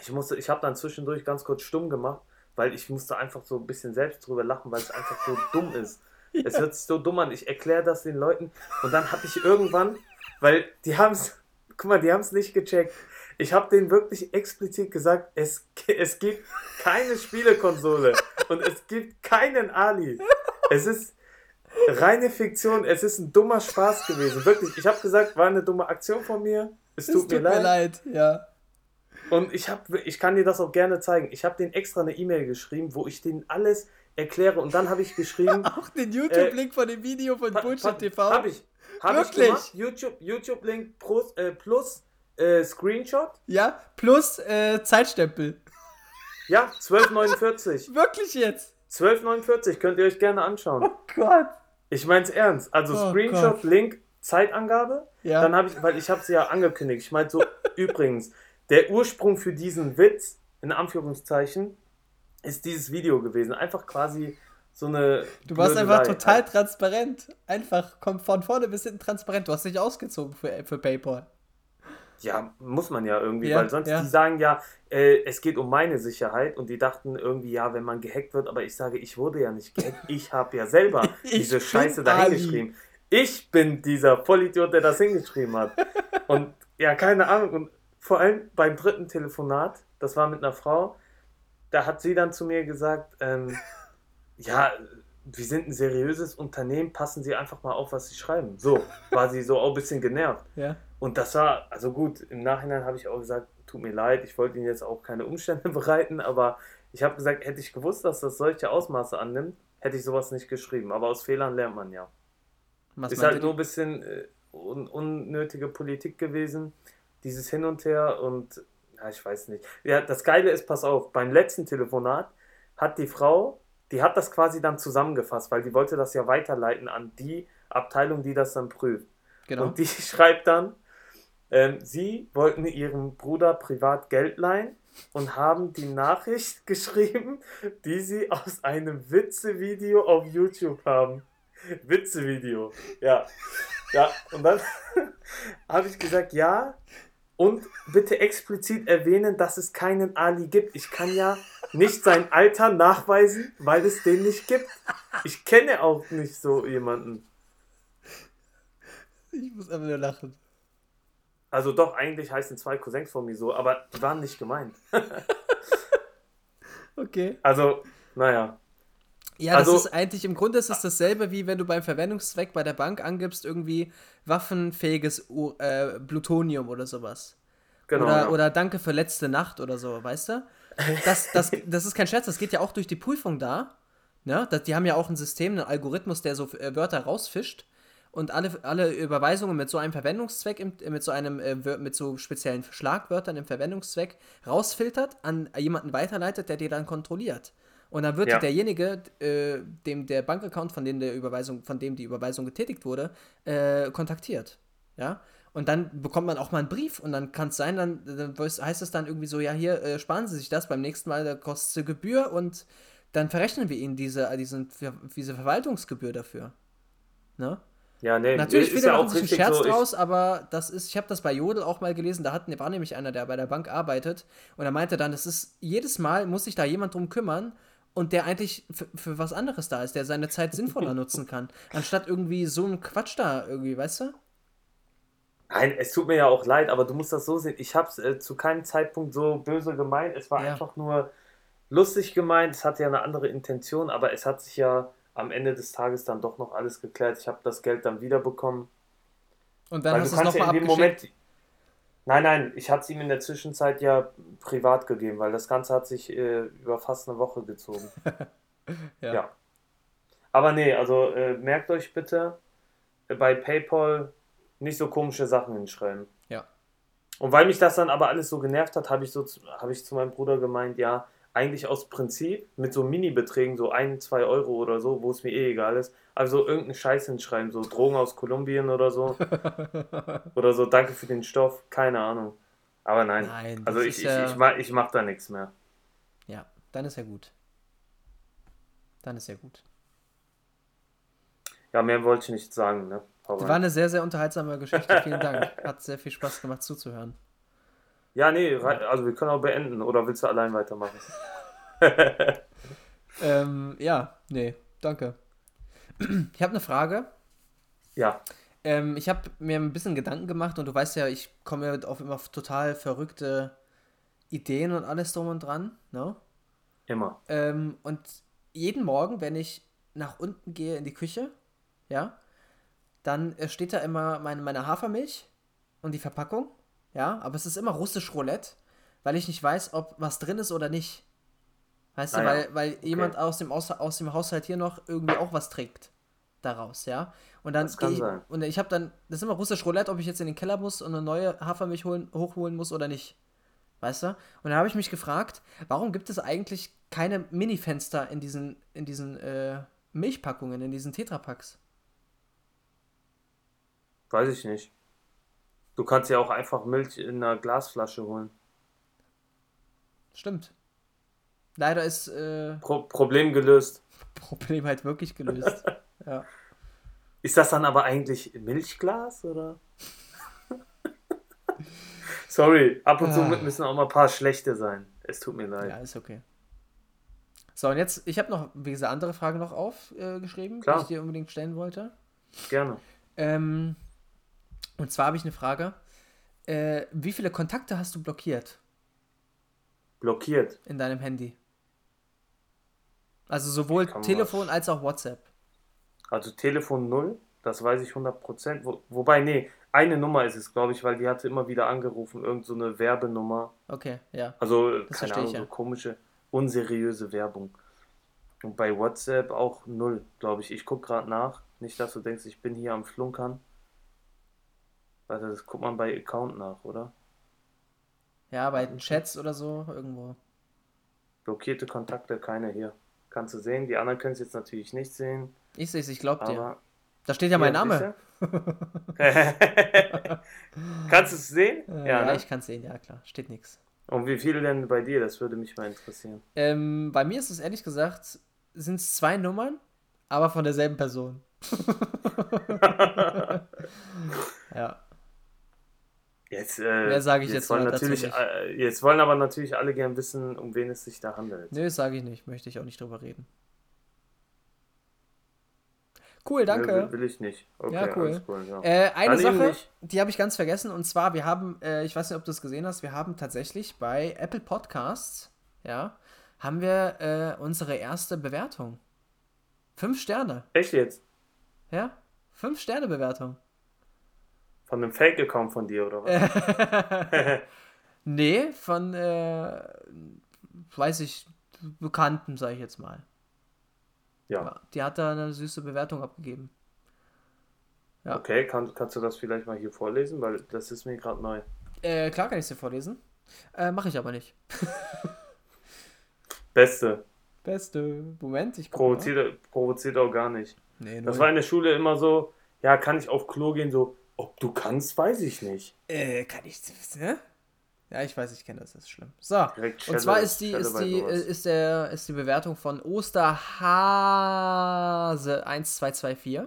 ich musste, ich habe dann zwischendurch ganz kurz stumm gemacht, weil ich musste einfach so ein bisschen selbst drüber lachen, weil es einfach so dumm ist. Ja. Es hört sich so dumm an. Ich erkläre das den Leuten und dann habe ich irgendwann, weil die haben es, guck mal, die haben es nicht gecheckt. Ich habe denen wirklich explizit gesagt, es, es gibt keine Spielekonsole und es gibt keinen Ali. Es ist reine Fiktion. Es ist ein dummer Spaß gewesen. Wirklich. Ich habe gesagt, war eine dumme Aktion von mir. Es tut, es tut mir, leid. mir leid. Ja. Und ich habe, ich kann dir das auch gerne zeigen. Ich habe den extra eine E-Mail geschrieben, wo ich denen alles erkläre. Und dann habe ich geschrieben. auch den YouTube-Link äh, von dem Video von Bullshit TV. Habe ich. Hab Wirklich? Ich gemacht. YouTube, YouTube-Link plus, äh, plus äh, Screenshot. Ja, plus äh, Zeitstempel. Ja, 1249. Wirklich jetzt? 12,49 könnt ihr euch gerne anschauen. Oh Gott. Ich mein's ernst. Also oh Screenshot, Gott. Link, Zeitangabe. Ja. Dann habe ich, weil ich habe es ja angekündigt. Ich meinte so, übrigens, der Ursprung für diesen Witz, in Anführungszeichen, ist dieses Video gewesen. Einfach quasi so eine. Du warst einfach total transparent. Einfach kommt von vorne bis hinten transparent. Du hast dich ausgezogen für, für PayPal. Ja, muss man ja irgendwie, ja, weil sonst ja. die sagen ja, äh, es geht um meine Sicherheit und die dachten irgendwie, ja, wenn man gehackt wird, aber ich sage, ich wurde ja nicht gehackt, ich habe ja selber diese Scheiße da hingeschrieben. Ich bin dieser Vollidiot, der das hingeschrieben hat. Und ja, keine Ahnung. Und vor allem beim dritten Telefonat, das war mit einer Frau, da hat sie dann zu mir gesagt, ähm, ja, wir sind ein seriöses Unternehmen, passen Sie einfach mal auf, was Sie schreiben. So, war sie so auch ein bisschen genervt. Ja. Und das war, also gut, im Nachhinein habe ich auch gesagt, tut mir leid, ich wollte Ihnen jetzt auch keine Umstände bereiten, aber ich habe gesagt, hätte ich gewusst, dass das solche Ausmaße annimmt, hätte ich sowas nicht geschrieben. Aber aus Fehlern lernt man ja. Was ist halt nur ein bisschen äh, un unnötige Politik gewesen, dieses Hin und Her und ja, ich weiß nicht. Ja, das Geile ist, pass auf, beim letzten Telefonat hat die Frau die hat das quasi dann zusammengefasst, weil die wollte das ja weiterleiten an die Abteilung, die das dann prüft. Genau. Und die schreibt dann, ähm, sie wollten ihrem Bruder privat Geld leihen und haben die Nachricht geschrieben, die sie aus einem Witzevideo auf YouTube haben. Witzevideo, ja. Ja, und dann habe ich gesagt, ja, und bitte explizit erwähnen, dass es keinen Ali gibt. Ich kann ja nicht sein Alter nachweisen, weil es den nicht gibt. Ich kenne auch nicht so jemanden. Ich muss einfach nur lachen. Also doch, eigentlich heißen zwei Cousins von mir so, aber die waren nicht gemeint. okay. Also, naja. Ja, also, das ist eigentlich, im Grunde ist es dasselbe, wie wenn du beim Verwendungszweck bei der Bank angibst, irgendwie waffenfähiges äh, Plutonium oder sowas. Genau. Oder, ja. oder Danke für letzte Nacht oder so, weißt du? Das, das, das ist kein Scherz, das geht ja auch durch die Prüfung da. Ne? die haben ja auch ein System, einen Algorithmus, der so äh, Wörter rausfischt und alle, alle Überweisungen mit so einem Verwendungszweck, im, mit so einem äh, mit so speziellen Schlagwörtern im Verwendungszweck rausfiltert, an jemanden weiterleitet, der dir dann kontrolliert. Und dann wird ja. derjenige, äh, dem der Bankaccount, von dem der Überweisung, von dem die Überweisung getätigt wurde, äh, kontaktiert. Ja. Und dann bekommt man auch mal einen Brief und dann kann es sein, dann, dann, heißt es dann irgendwie so, ja, hier äh, sparen Sie sich das, beim nächsten Mal da kostet es Gebühr und dann verrechnen wir Ihnen diese, diesen, diese Verwaltungsgebühr dafür. Ne? Ja, nee, Natürlich, ist ja auch sich einen richtig Scherz so. Draus, aber das ist, ich habe das bei Jodel auch mal gelesen, da hatten, war nämlich einer, der bei der Bank arbeitet und er meinte dann, das ist, jedes Mal muss sich da jemand drum kümmern und der eigentlich für, für was anderes da ist, der seine Zeit sinnvoller nutzen kann, anstatt irgendwie so einen Quatsch da irgendwie, weißt du? nein, es tut mir ja auch leid, aber du musst das so sehen. Ich habe es äh, zu keinem Zeitpunkt so böse gemeint. Es war Ja. einfach nur lustig gemeint. Es hatte ja eine andere Intention, aber es hat sich ja am Ende des Tages dann doch noch alles geklärt. Ich habe das Geld dann wiederbekommen. Und dann Weil hast du es ja nochmal in dem abgeschickt. Moment. Nein, nein, ich hatte es ihm in der Zwischenzeit ja privat gegeben, weil das Ganze hat sich äh, über fast eine Woche gezogen. Ja. Ja. Aber nee, also äh, merkt euch bitte, äh, bei PayPal nicht so komische Sachen hinschreiben. Ja. Und weil mich das dann aber alles so genervt hat, habe ich so habe ich zu meinem Bruder gemeint, ja, eigentlich aus Prinzip mit so Mini-Beträgen, so ein, zwei Euro oder so, wo es mir eh egal ist, also irgendeinen Scheiß hinschreiben, so Drogen aus Kolumbien oder so. oder so, danke für den Stoff, keine Ahnung. Aber nein, Nein, also ich, ist ich, ja- ich, mach, ich mach da nichts mehr. Ja, dann ist ja gut. Dann ist ja gut. Ja, mehr wollte ich nicht sagen, ne? Hau war eine sehr, sehr unterhaltsame Geschichte. Vielen Dank. Hat sehr viel Spaß gemacht zuzuhören. Ja, nee, also wir können auch beenden. Oder willst du allein weitermachen? Ähm, ja, nee, danke. Ich habe eine Frage. Ja, Ähm, ich habe mir ein bisschen Gedanken gemacht und du weißt ja, ich komme ja auf immer total verrückte Ideen und alles drum und dran. Ne? immer. Ähm, und jeden Morgen, wenn ich nach unten gehe in die Küche, ja, dann äh, steht da immer meine, meine Hafermilch und die Verpackung, ja, aber es ist immer russisch Roulette, weil ich nicht weiß, ob was drin ist oder nicht. Weißt du, Ah ja, weil, weil jemand aus dem, aus, aus dem Haushalt hier noch irgendwie auch was trinkt daraus, ja. Und dann Das kann ich, sein. und ich habe dann, das ist immer russisch Roulette, ob ich jetzt in den Keller muss und eine neue Hafermilch holen, hochholen muss oder nicht. Weißt du? Und da habe ich mich gefragt, warum gibt es eigentlich keine Mini-Fenster in diesen, in diesen äh, Milchpackungen, in diesen Tetrapacks? Weiß ich nicht. Du kannst ja auch einfach Milch in einer Glasflasche holen. Stimmt. Leider ist äh, Pro Problem gelöst. Problem halt wirklich gelöst. ja. Ist das dann aber eigentlich Milchglas oder? Sorry, ab und zu Ah. müssen auch mal ein paar schlechte sein. Es tut mir leid. ja, ist okay. So, und jetzt, ich habe noch, wie gesagt, andere Frage noch aufgeschrieben, äh, die ich dir unbedingt stellen wollte. Gerne. Ähm, und zwar habe ich eine Frage. Äh, wie viele Kontakte hast du blockiert Blockiert. in deinem Handy? Also sowohl Telefon was- als auch WhatsApp. Also Telefon 0, das weiß ich 100%. Wo, wobei, nee, eine Nummer ist es, glaube ich, weil die hatte immer wieder angerufen, irgend so eine Werbenummer. Okay, ja. Also, Das keine Ahnung, ich, ja. so komische, unseriöse Werbung. Und bei WhatsApp auch null, glaube ich. Ich gucke gerade nach. Nicht, dass du denkst, ich bin hier am Flunkern. Warte, das guckt man bei Account nach, oder? Ja, bei Chats oder so irgendwo. Blockierte Kontakte, keine hier. Kannst du sehen. Die anderen können es jetzt natürlich nicht sehen. Ich sehe es, ich glaube dir. Da steht ja mein Name. Kannst du es sehen? Äh, ja, ja, ne? ich kann es sehen, ja klar. Steht nichts. Und wie viele denn bei dir? Das würde mich mal interessieren. Ähm, bei mir ist es ehrlich gesagt, sind es zwei Nummern, aber von derselben Person. ja. Jetzt, äh, Mehr sage ich jetzt wollen mal dazu natürlich, äh, Jetzt wollen aber natürlich alle gern wissen, um wen es sich da handelt. Nö, sage ich nicht. Möchte ich auch nicht drüber reden. Cool, danke. Nö, will, will ich nicht. Okay, Ja, cool. cool. Ja. Äh, eine Dann Sache, die habe ich ganz vergessen, und zwar, wir haben, äh, ich weiß nicht, ob du es gesehen hast, wir haben tatsächlich bei Apple Podcasts, ja, haben wir äh, unsere erste Bewertung. Fünf Sterne, Echt jetzt? ja? Fünf Sterne Bewertung. Von einem Fake-Account von dir, oder was? Nee, von, äh, weiß ich, Bekannten, sage ich jetzt mal. ja. Ja, die hat da eine süße Bewertung abgegeben. Ja. Okay, kann, kannst du das vielleicht mal hier vorlesen? Weil das ist mir gerade neu. Äh, klar kann ich sie vorlesen. Äh, Mache ich aber nicht. Beste. Beste. Moment, ich. Provoziert, provoziert auch gar nicht. Nee, Das war in der Schule immer so, ja, kann ich auf Klo gehen? So, ob du kannst, weiß ich nicht. Äh, kann ich das, ne? Ja, ich weiß, ich kenne das, das ist schlimm. So, Direkt und zwar ist die, Schelle ist die, ist der, ist die Bewertung von Osterhase 1224.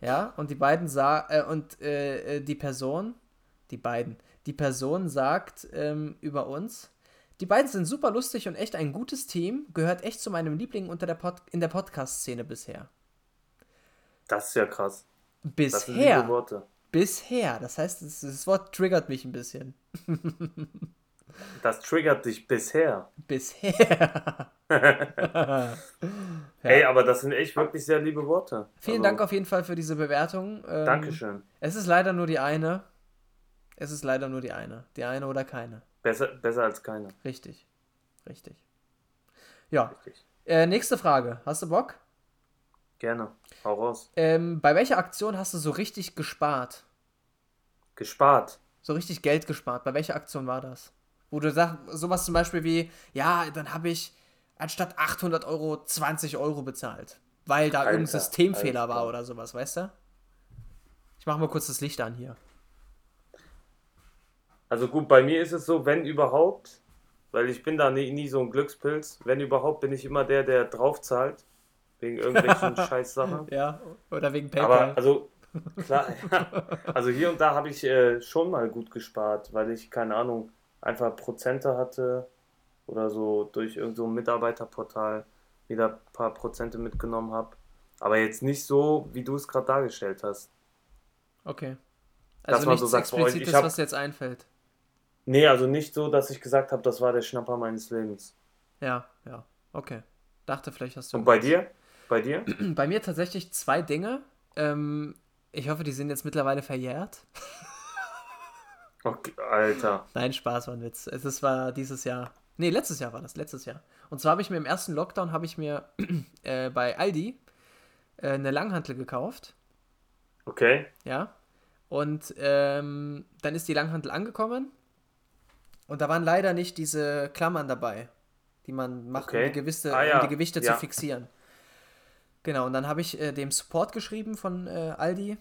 Ja, und die beiden sa äh, und äh, äh, die Person, die beiden, die Person sagt ähm, über uns, die beiden sind super lustig und echt ein gutes Team, gehört echt zu meinem Liebling unter der Pod in der Podcast-Szene bisher. Das ist ja krass. Das Bisher. Worte. Bisher. Das heißt, das, das Wort triggert mich ein bisschen. Das triggert dich bisher. Bisher. Hey, aber das sind echt wirklich sehr liebe Worte. Vielen Also, Dank auf jeden Fall für diese Bewertung. Ähm, Dankeschön. Es ist leider nur die eine. Es ist leider nur die eine. Die eine oder keine. Besser, besser als keine. Richtig. Richtig. Ja. Richtig. Äh, nächste Frage. Hast du Bock? Gerne. Hau raus. Ähm, bei welcher Aktion hast du so richtig gespart? Gespart. So richtig Geld gespart? Bei welcher Aktion war das? Wo du sagst, sowas zum Beispiel wie, ja, dann habe ich anstatt 800 Euro 20 Euro bezahlt. Weil da irgendein Alter, Systemfehler Alter. war oder sowas, weißt du? Ich mache mal kurz das Licht an hier. Also gut, bei mir ist es so, wenn überhaupt, weil ich bin da nie, nie so ein Glückspilz, wenn überhaupt bin ich immer der, der draufzahlt. Wegen irgendwelchen Scheißsachen. Ja, oder wegen Aber PayPal. also, klar, ja. also hier und da habe ich äh, schon mal gut gespart, weil ich, keine Ahnung, einfach Prozente hatte oder so durch irgendein so Mitarbeiterportal wieder ein paar Prozente mitgenommen habe. Aber jetzt nicht so, wie du es gerade dargestellt hast. okay. dass Also man nichts so sagt, boah, ich Explizites, hab- was jetzt einfällt. Nee, also nicht so, dass ich gesagt habe, das war der Schnapper meines Lebens. Ja, ja, okay. Dachte, vielleicht hast du. Und bei dir? Bei dir? Bei mir tatsächlich zwei Dinge. Ähm, ich hoffe, die sind jetzt mittlerweile verjährt. Okay, Alter. Nein, Spaß war ein Witz. Es ist- war dieses Jahr. Nee, letztes Jahr war das, letztes Jahr. Und zwar habe ich mir im ersten Lockdown habe ich mir äh, bei Aldi äh, eine Langhantel gekauft. Okay. Ja. Und ähm, dann ist die Langhantel angekommen. Und da waren leider nicht diese Klammern dabei, die man macht, Okay. um, die Gewichte, Ah, ja. um die Gewichte Ja. zu fixieren. Genau, und dann habe ich äh, dem Support geschrieben von äh, Aldi,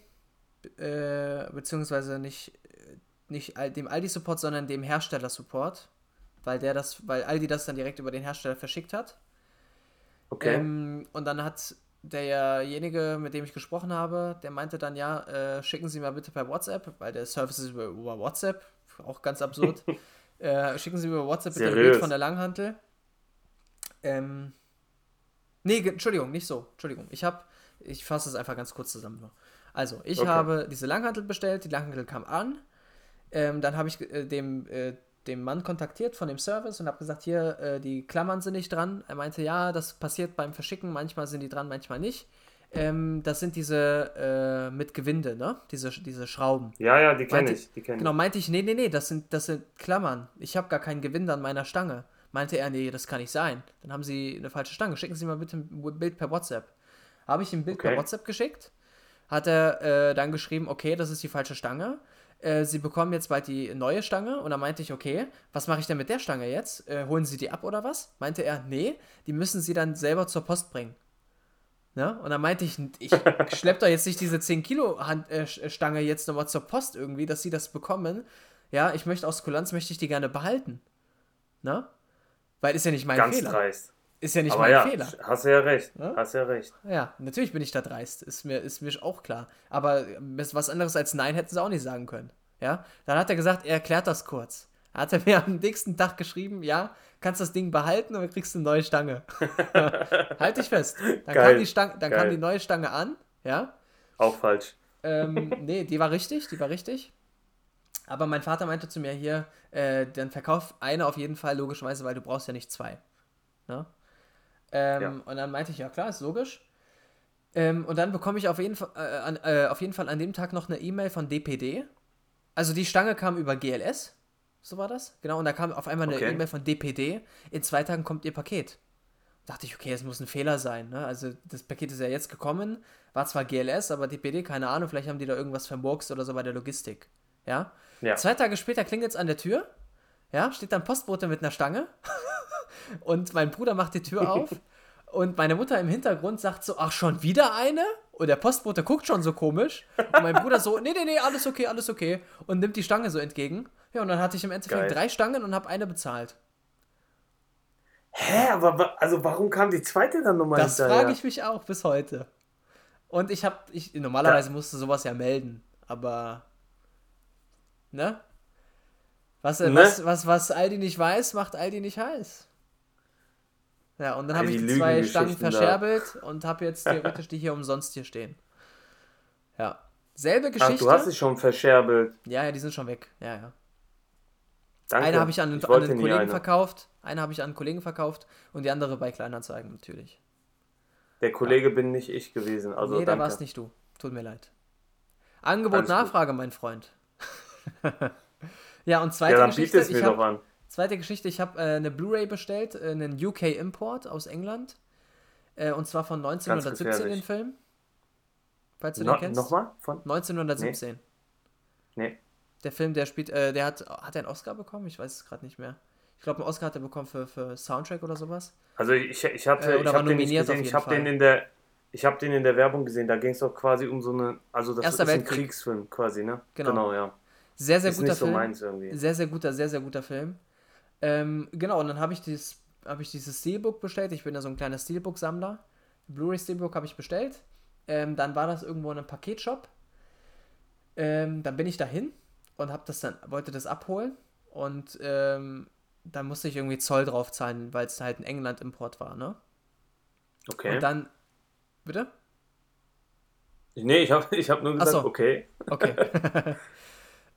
äh, beziehungsweise nicht, äh, nicht dem Aldi-Support, sondern dem Hersteller-Support, weil der das, weil Aldi das dann direkt über den Hersteller verschickt hat. Okay. Ähm, und dann hat derjenige, mit dem ich gesprochen habe, der meinte dann, ja, äh, schicken Sie mal bitte per WhatsApp, weil der Service ist über, über WhatsApp, auch ganz absurd. äh, schicken Sie mir über WhatsApp bitte ein Seriös. Bild von der Langhantel. Ähm, nee, Entschuldigung, nicht so. Entschuldigung. Ich habe, ich fasse es einfach ganz kurz zusammen. nur. Also, ich Okay. habe diese Langhantel bestellt, die Langhantel kam an. Ähm, dann habe ich äh, dem, äh, dem Mann kontaktiert von dem Service und habe gesagt, hier, äh, die Klammern sind nicht dran. Er meinte, ja, das passiert beim Verschicken, manchmal sind die dran, manchmal nicht. Ähm, das sind diese äh, mit Gewinde, ne? Diese, diese Schrauben. ja, ja, die kenne ich. Die kenn Genau, meinte ich, nee, nee, nee, das sind, das sind Klammern. Ich habe gar kein Gewinde an meiner Stange. Meinte er, nee, das kann nicht sein. Dann haben Sie eine falsche Stange. Schicken Sie mal bitte ein Bild per WhatsApp. Habe ich ihm ein Bild per Okay. WhatsApp geschickt. Hat er äh, dann geschrieben, okay, das ist die falsche Stange. Äh, Sie bekommen jetzt bald die neue Stange. Und dann meinte ich, okay, was mache ich denn mit der Stange jetzt? Äh, holen Sie die ab oder was? Meinte er, nee, die müssen Sie dann selber zur Post bringen. Ne? Und dann meinte ich, ich schlepp doch jetzt nicht diese 10 Kilo Hand, äh, Stange jetzt nochmal zur Post irgendwie, dass sie das bekommen. Ja, ich möchte aus Kulanz möchte ich die gerne behalten. Ne? Weil ist ja nicht mein Ganz Fehler. dreist. Ist ja nicht Aber mein ja, Fehler. hast du ja recht. Ja? Hast ja recht. Ja, natürlich bin ich da dreist. Ist mir, ist mir auch klar. Aber was anderes als Nein hätten sie auch nicht sagen können. Ja? Dann hat er gesagt, er erklärt das kurz. Hat er mir am nächsten Tag geschrieben, ja, kannst das Ding behalten und kriegst du eine neue Stange. halt dich fest. Dann, Geil. kam die, Stange, dann kam die neue Stange an, ja. Auch falsch. Ähm, nee, die war richtig, die war richtig. Aber mein Vater meinte zu mir hier, äh, dann verkauf eine auf jeden Fall, logischerweise, weil du brauchst ja nicht zwei. Ne? Ähm, Ja. Und dann meinte ich, ja klar, ist logisch. Ähm, und dann bekomme ich auf jeden, Fall, äh, an, äh, auf jeden Fall an dem Tag noch eine E-Mail von DPD. Also die Stange kam über GLS, so war das. Genau, und da kam auf einmal eine Okay. E-Mail von DPD. In zwei Tagen kommt ihr Paket. Dachte ich, okay, es muss ein Fehler sein. Ne? Also das Paket ist ja jetzt gekommen, war zwar GLS, aber DPD, keine Ahnung, vielleicht haben die da irgendwas vermurkst oder so bei der Logistik. Ja? Ja. Zwei Tage später klingelt es an der Tür. Ja, steht dann Postbote mit einer Stange. und mein Bruder macht die Tür auf. und meine Mutter im Hintergrund sagt so: Ach, schon wieder eine? Und der Postbote guckt schon so komisch. Und mein Bruder so: Nee, nee, nee, alles okay, alles okay. Und nimmt die Stange so entgegen. Ja, und dann hatte ich im Endeffekt Geil. drei Stangen und habe eine bezahlt. Hä, aber also warum kam die zweite dann nochmal Das frage ich mich auch bis heute. Und ich habe, ich, normalerweise ja. musste sowas ja melden, aber, ne? Was, äh, ne? was, was, was Aldi nicht weiß, macht Aldi nicht heiß. Ja, und dann habe ich die zwei Stangen verscherbelt da. und habe jetzt theoretisch die hier umsonst hier stehen. Ja. Selbe Geschichte. Ach, du hast sie schon verscherbelt. Ja, ja, die sind schon weg. Ja, ja. Danke. Eine habe ich an, ich an einen Kollegen eine. verkauft, eine habe ich an einen Kollegen verkauft und die andere bei Kleinanzeigen natürlich. Der Kollege ja. bin nicht ich gewesen. Also nee, da war es nicht du. Tut mir leid. Angebot, Alles Nachfrage, gut. mein Freund. Ja, und zweite ja, dann Geschichte. Es mir ich hab, doch an. Zweite Geschichte, ich habe äh, eine Blu-ray bestellt, äh, einen UK-Import aus England. Äh, und zwar von 1917 den Film. Falls du no, den kennst. Nochmal? Von? 1917. Nee. nee. Der Film, der spielt, äh, der hat, hat er einen Oscar bekommen? Ich weiß es gerade nicht mehr. Ich glaube, einen Oscar hat er bekommen für, für Soundtrack oder sowas. Also ich, ich hatte, äh, ich habe den nicht gesehen, ich habe den in der, ich habe den in der Werbung gesehen. Da ging es doch quasi um so eine, also das Erster ist Weltkrieg. ein Kriegsfilm quasi, ne? Genau, genau ja. Sehr, sehr ist guter Film. So sehr, sehr guter, sehr, sehr guter Film. Ähm, genau, und dann habe ich, dieses, hab ich dieses Steelbook bestellt. Ich bin ja so ein kleiner Steelbook-Sammler. Blu-ray Steelbook habe ich bestellt. Ähm, dann war das irgendwo in einem Paketshop. Ähm, dann bin ich dahin und habe das dann, wollte das abholen. Und ähm, dann musste ich irgendwie Zoll drauf zahlen, weil es halt ein England-Import war, ne? Okay. Und dann. Bitte? Nee, ich habe ich hab nur gesagt, so. okay. Okay.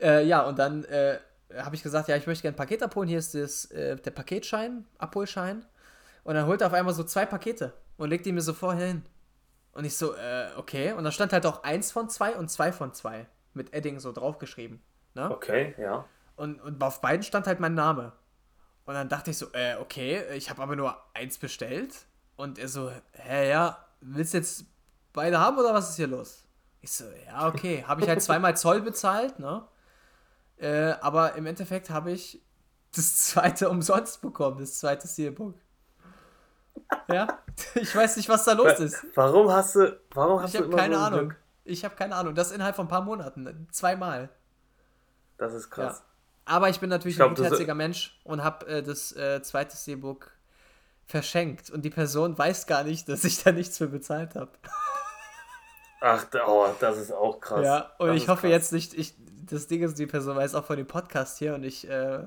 äh, ja, und dann äh, habe ich gesagt, ja, ich möchte gerne ein Paket abholen. Hier ist das, äh, der Paketschein, Abholschein. Und dann holt er auf einmal so zwei Pakete und legt die mir so vorher hin. Und ich so, äh, okay. Und da stand halt auch eins von zwei und zwei von zwei. Mit Edding so draufgeschrieben. Ne? Okay, ja. Und, und auf beiden stand halt mein Name. Und dann dachte ich so, äh, okay, ich habe aber nur eins bestellt. Und er so, hä, ja, willst du jetzt beide haben oder was ist hier los? Ich so, ja, okay. Habe ich halt zweimal Zoll bezahlt, ne? Äh, aber im Endeffekt habe ich das zweite umsonst bekommen, das zweite Steelbook. Ja, ich weiß nicht, was da los ist. Warum hast du, warum hast ich du immer keine so Ahnung. Glück? Ich habe keine Ahnung. Das innerhalb von ein paar Monaten, zweimal. Das ist krass. Ja. Aber ich bin natürlich ich glaub, ein gutherziger Mensch und habe äh, das äh, zweite Steelbook verschenkt. Und die Person weiß gar nicht, dass ich da nichts für bezahlt habe. Ach, oh, das ist auch krass. Ja, und das ich hoffe krass. jetzt nicht, ich, das Ding ist, die Person weiß auch von dem Podcast hier und ich äh,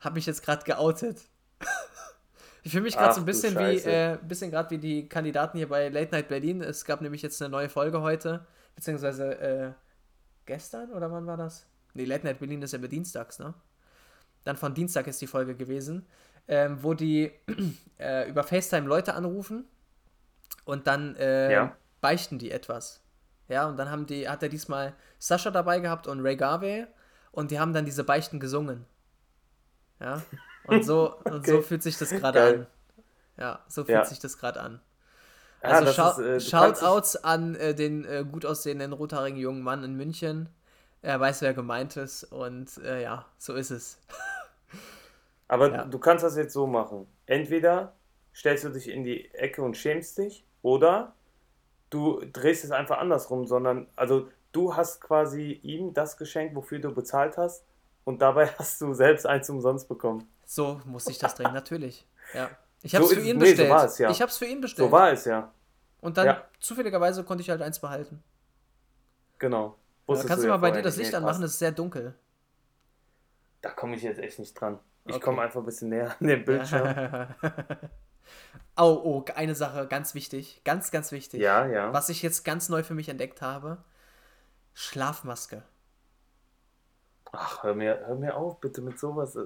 habe mich jetzt gerade geoutet. ich fühle mich gerade so ein bisschen wie, äh, bisschen gerade wie die Kandidaten hier bei Late Night Berlin. Es gab nämlich jetzt eine neue Folge heute, beziehungsweise äh, gestern oder wann war das? Nee, Late Night Berlin ist ja immer dienstags, ne? Dann von Dienstag ist die Folge gewesen, ähm, wo die äh, über FaceTime Leute anrufen und dann äh, ja. beichten die etwas. Ja, und dann haben die, hat er diesmal Sascha dabei gehabt und Ray Garvey und die haben dann diese Beichten gesungen. Ja. Und so, okay. und so fühlt sich das gerade an. Ja, so fühlt ja. sich das gerade an. Also ist, äh, Shoutouts an äh, den äh, gut aussehenden rothaarigen jungen Mann in München, er weiß, wer gemeint ist und äh, ja, so ist es. Aber ja. du kannst das jetzt so machen. Entweder stellst du dich in die Ecke und schämst dich oder du drehst es einfach andersrum, sondern also du hast quasi ihm das geschenkt, wofür du bezahlt hast und dabei hast du selbst eins umsonst bekommen. So muss ich das drehen, natürlich. Ja. Ich habe es für ihn nee, bestellt. So es, ja. Ich habe es für ihn bestellt. So war es ja. Und dann ja. zufälligerweise konnte ich halt eins behalten. Genau. Ja, kannst du mal bei dir das Licht anmachen? Es ist sehr dunkel. Da komme ich jetzt echt nicht dran. Ich okay. komme einfach ein bisschen näher an den Bildschirm. oh, oh, eine Sache, ganz wichtig. Ganz, ganz wichtig. Ja, ja. Was ich jetzt ganz neu für mich entdeckt habe: Schlafmaske. Ach, hör mir, hör mir auf, bitte mit sowas.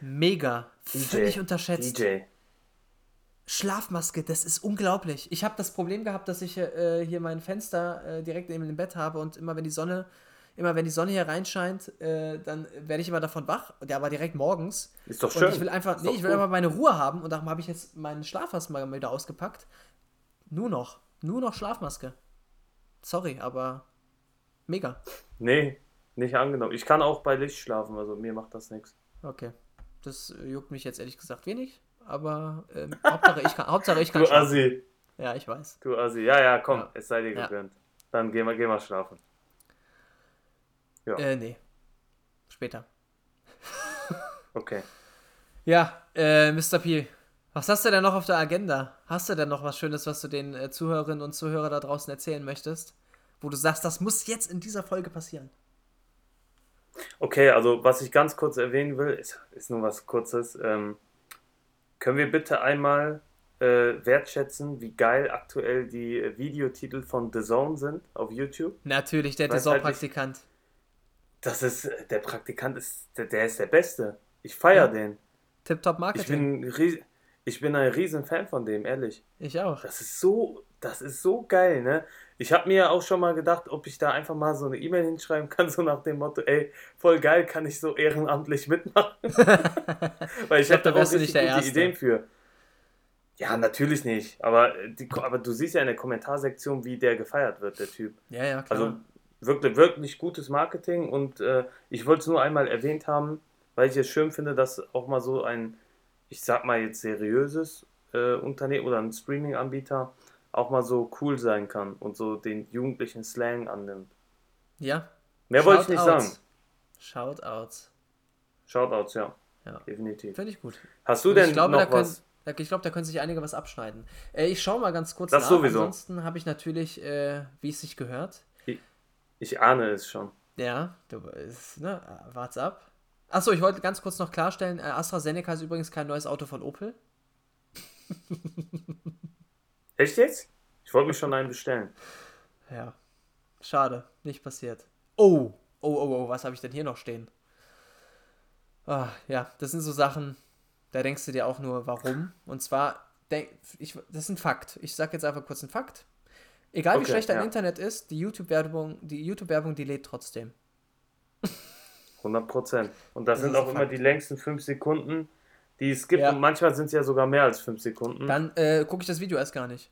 Mega. DJ, Völlig unterschätzt. DJ. Schlafmaske, das ist unglaublich. Ich habe das Problem gehabt, dass ich äh, hier mein Fenster äh, direkt neben dem Bett habe und immer wenn die Sonne, immer wenn die Sonne hier reinscheint, äh, dann werde ich immer davon wach. Der war direkt morgens. Ist doch schön. Und ich will einfach, nee, ich will einfach meine Ruhe haben und darum habe ich jetzt meinen Schlafmaske mal wieder ausgepackt. Nur noch, nur noch Schlafmaske. Sorry, aber mega. Nee, nicht angenommen. Ich kann auch bei Licht schlafen, also mir macht das nichts. Okay. Das juckt mich jetzt ehrlich gesagt wenig aber ähm, Hauptsache ich kann, Hauptsache ich kann Du schlafen. Assi. Ja, ich weiß. Du Assi. Ja, ja, komm, ja. es sei dir gegönnt. Ja. Dann gehen wir, gehen wir schlafen. Ja. Äh, nee. Später. okay. Ja, äh, Mr. P, Was hast du denn noch auf der Agenda? Hast du denn noch was Schönes, was du den äh, Zuhörerinnen und Zuhörern da draußen erzählen möchtest? Wo du sagst, das muss jetzt in dieser Folge passieren. Okay, also was ich ganz kurz erwähnen will, ist, ist nur was Kurzes. Ähm, können wir bitte einmal äh, wertschätzen, wie geil aktuell die äh, Videotitel von The Zone sind auf YouTube? Natürlich, der Weiß Design halt Praktikant. Das ist, äh, der Praktikant ist, der, der ist der Beste. Ich feiere Ja. den. Tip-Top Ich Marketing. bin, ein ries- ich bin ein riesen Fan von dem, ehrlich. Ich auch. Das ist so, das ist so geil, ne? Ich habe mir auch schon mal gedacht, ob ich da einfach mal so eine E-Mail hinschreiben kann, so nach dem Motto, ey, voll geil, kann ich so ehrenamtlich mitmachen? Weil ich glaub, habe da auch richtig gute Erste. Ideen für. Ja, natürlich nicht. Aber, äh, die, aber du siehst ja in der Kommentarsektion, wie der gefeiert wird, der Typ. Ja, ja, klar. Also wirklich, wirklich gutes Marketing und äh, ich wollte es nur einmal erwähnt haben, weil ich es schön finde, dass auch mal so ein, ich sag mal jetzt seriöses äh, Unternehmen oder ein Streaming-Anbieter auch mal so cool sein kann und so den jugendlichen Slang annimmt. ja. Mehr wollte ich nicht Shoutouts. sagen. Shoutouts. Shoutouts, ja. Ja. Definitiv. Finde ich gut. Hast du Und denn glaube, noch können, was? ich glaube, da können sich einige was abschneiden. Äh, ich schaue mal ganz kurz Das nach. sowieso. Ansonsten habe ich natürlich, äh, wie es sich gehört. Ich ahne es schon. Ja, du ist, ne, wart's ab. Achso, ich wollte ganz kurz noch klarstellen, äh, AstraZeneca ist übrigens kein neues Auto von Opel. Echt jetzt? Ich wollte mich schon einen bestellen. Ja. Schade, nicht passiert. Oh, oh, oh, oh, was habe ich denn hier noch stehen? Ah, ja, das sind so Sachen, da denkst du dir auch nur, warum. Und zwar, denk, ich, das ist ein Fakt. Ich sag jetzt einfach kurz einen Fakt. Egal wie Okay, schlecht dein ja. Internet ist, die YouTube-Werbung, die YouTube-Werbung, die lädt trotzdem. 100 Prozent. Und das, Das sind auch immer die längsten 5 Sekunden, die es gibt. Ja. Und manchmal sind es ja sogar mehr als 5 Sekunden. Dann äh, gucke ich das Video erst gar nicht.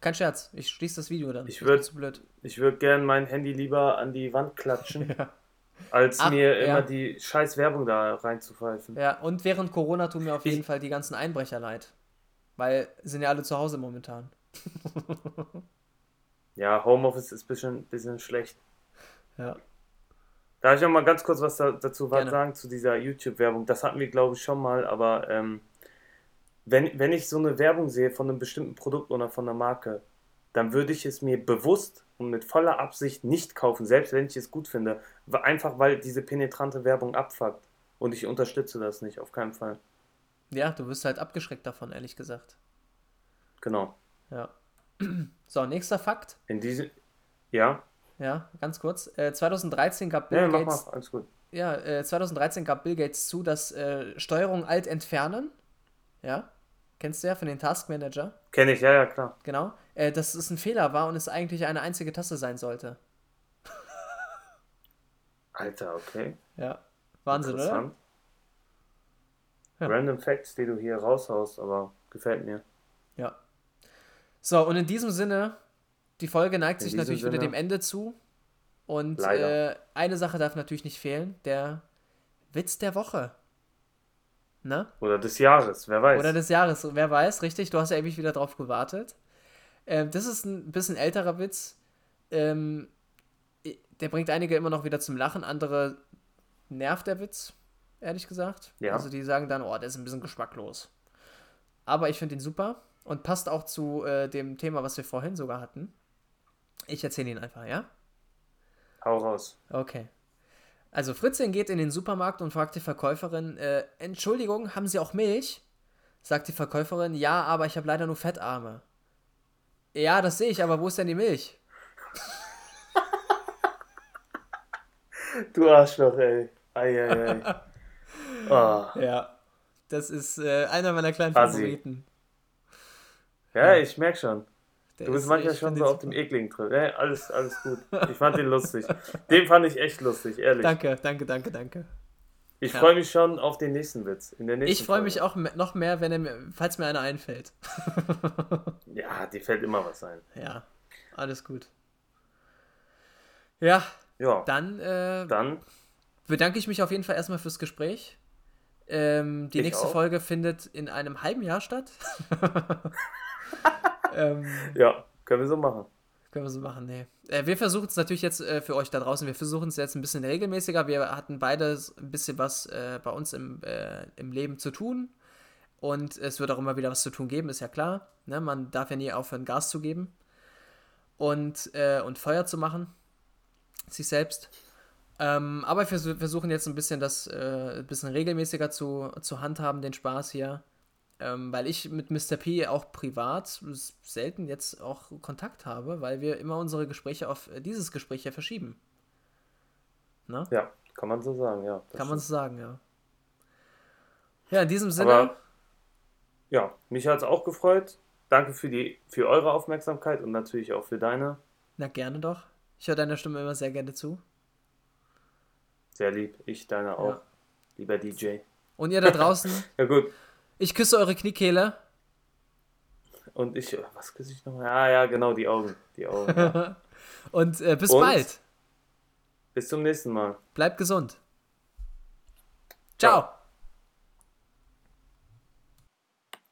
Kein Scherz, ich schließe das Video dann. Ich bin würd- zu blöd. Ich würde gern mein Handy lieber an die Wand klatschen, Ja. als Ach, mir ja. immer die scheiß Werbung da reinzupfeifen. ja, und während Corona tun mir auf Ich- jeden Fall die ganzen Einbrecher leid. Weil sind ja alle zu Hause momentan. Ja, Homeoffice ist ein bisschen, bisschen schlecht. Ja. Darf ich noch mal ganz kurz was da, dazu was sagen zu dieser YouTube-Werbung? Das hatten wir, glaube ich, schon mal, aber ähm, wenn, wenn ich so eine Werbung sehe von einem bestimmten Produkt oder von einer Marke, dann würde ich es mir bewusst und mit voller Absicht nicht kaufen, selbst wenn ich es gut finde. Einfach weil diese penetrante Werbung abfuckt. Und ich unterstütze das nicht, auf keinen Fall. Ja, du wirst halt abgeschreckt davon, ehrlich gesagt. Genau. Ja. So, nächster Fakt. In diesem. Ja? Ja, ganz kurz. Äh, 2013 gab Bill Ja, mach Gates mal, alles gut. ja, äh, 2013 gab Bill Gates zu, dass äh, Steuerung alt entfernen, ja, kennst du ja von den Task Manager, Kenne ich, ja, ja, klar. genau, äh, dass es ein Fehler war und es eigentlich eine einzige Taste sein sollte. Alter, okay. Ja, Wahnsinn, oder? Interessant. Ja. Random Facts, die du hier raushaust, aber gefällt mir. Ja. So, und in diesem Sinne, die Folge neigt In sich natürlich wieder Sinne. dem Ende zu. Und äh, eine Sache darf natürlich nicht fehlen, der Witz der Woche. Ne? Oder des Jahres, wer weiß. Oder des Jahres, ewig weiß, richtig, du hast ja ewig wieder drauf gewartet. Ähm, das ist ein bisschen älterer Witz. Ähm, der bringt einige immer noch wieder zum Lachen, andere nervt der Witz, ehrlich gesagt. Ja. Also die sagen dann, oh, der ist ein bisschen geschmacklos. Aber ich finde ihn super und passt auch zu äh, dem Thema, was wir vorhin sogar hatten. Ich erzähle ihn einfach, ja? Hau raus. Okay. Also Fritzchen geht in den Supermarkt und fragt die Verkäuferin, äh, Entschuldigung, haben Sie auch Milch? Sagt die Verkäuferin, ja, aber ich habe leider nur Fettarme. Ja, das sehe ich, aber wo ist denn die Milch? Du Arschloch, ey. Eieiei. oh. Ja. Das ist äh, einer meiner kleinen. Favoriten. Ja, ich merk schon. Der Du bist ist- manchmal schon so auf dem ekligen Trip. Ja, alles, alles gut. Ich fand den lustig. Den fand ich echt lustig, ehrlich. Danke, danke, danke, danke. Ich Ja. freue mich schon auf den nächsten Witz. In der nächsten Ich freue mich auch noch mehr, wenn er mir, falls mir einer einfällt. Ja, dir fällt immer was ein. Ja, alles gut. Ja, Ja, dann äh, dann bedanke ich mich auf jeden Fall erstmal fürs Gespräch. Ähm, die Ich nächste auch. Folge findet in einem halben Jahr statt. ähm, Ja, können wir so machen. können wir so machen, nee. Äh, wir versuchen es natürlich jetzt äh, für euch da draußen, wir versuchen es jetzt ein bisschen regelmäßiger. Wir hatten beide ein bisschen was äh, bei uns im, äh, im Leben zu tun. Und es wird auch immer wieder was zu tun geben, ist ja klar. Ne? Man darf ja nie aufhören, Gas zu geben und, äh, und Feuer zu machen, sich selbst. Ähm, aber wir versuchen jetzt ein bisschen das äh, ein bisschen regelmäßiger zu, zu handhaben, den Spaß hier. Ähm, weil ich mit Mr. P auch privat selten jetzt auch Kontakt habe, weil wir immer unsere Gespräche auf dieses Gespräch hier verschieben. Ne? Ja, kann man so sagen, ja. Kann man so sagen, ja. Ja, in diesem Sinne. Aber, ja, mich hat es auch gefreut. Danke für, die, für eure Aufmerksamkeit und natürlich auch für deine. Na, gerne doch. Ich höre deiner Stimme immer sehr gerne zu. Sehr lieb. Ich deine auch. Ja. Lieber DJ. Und ihr da draußen? ja, gut. Ich küsse eure Kniekehle. Und ich, was küsse ich nochmal? Ah, ja, genau, die Augen. Die Augen. Ja. und äh, bis und bald. Bis zum nächsten Mal. Bleibt gesund. Ciao. Ciao.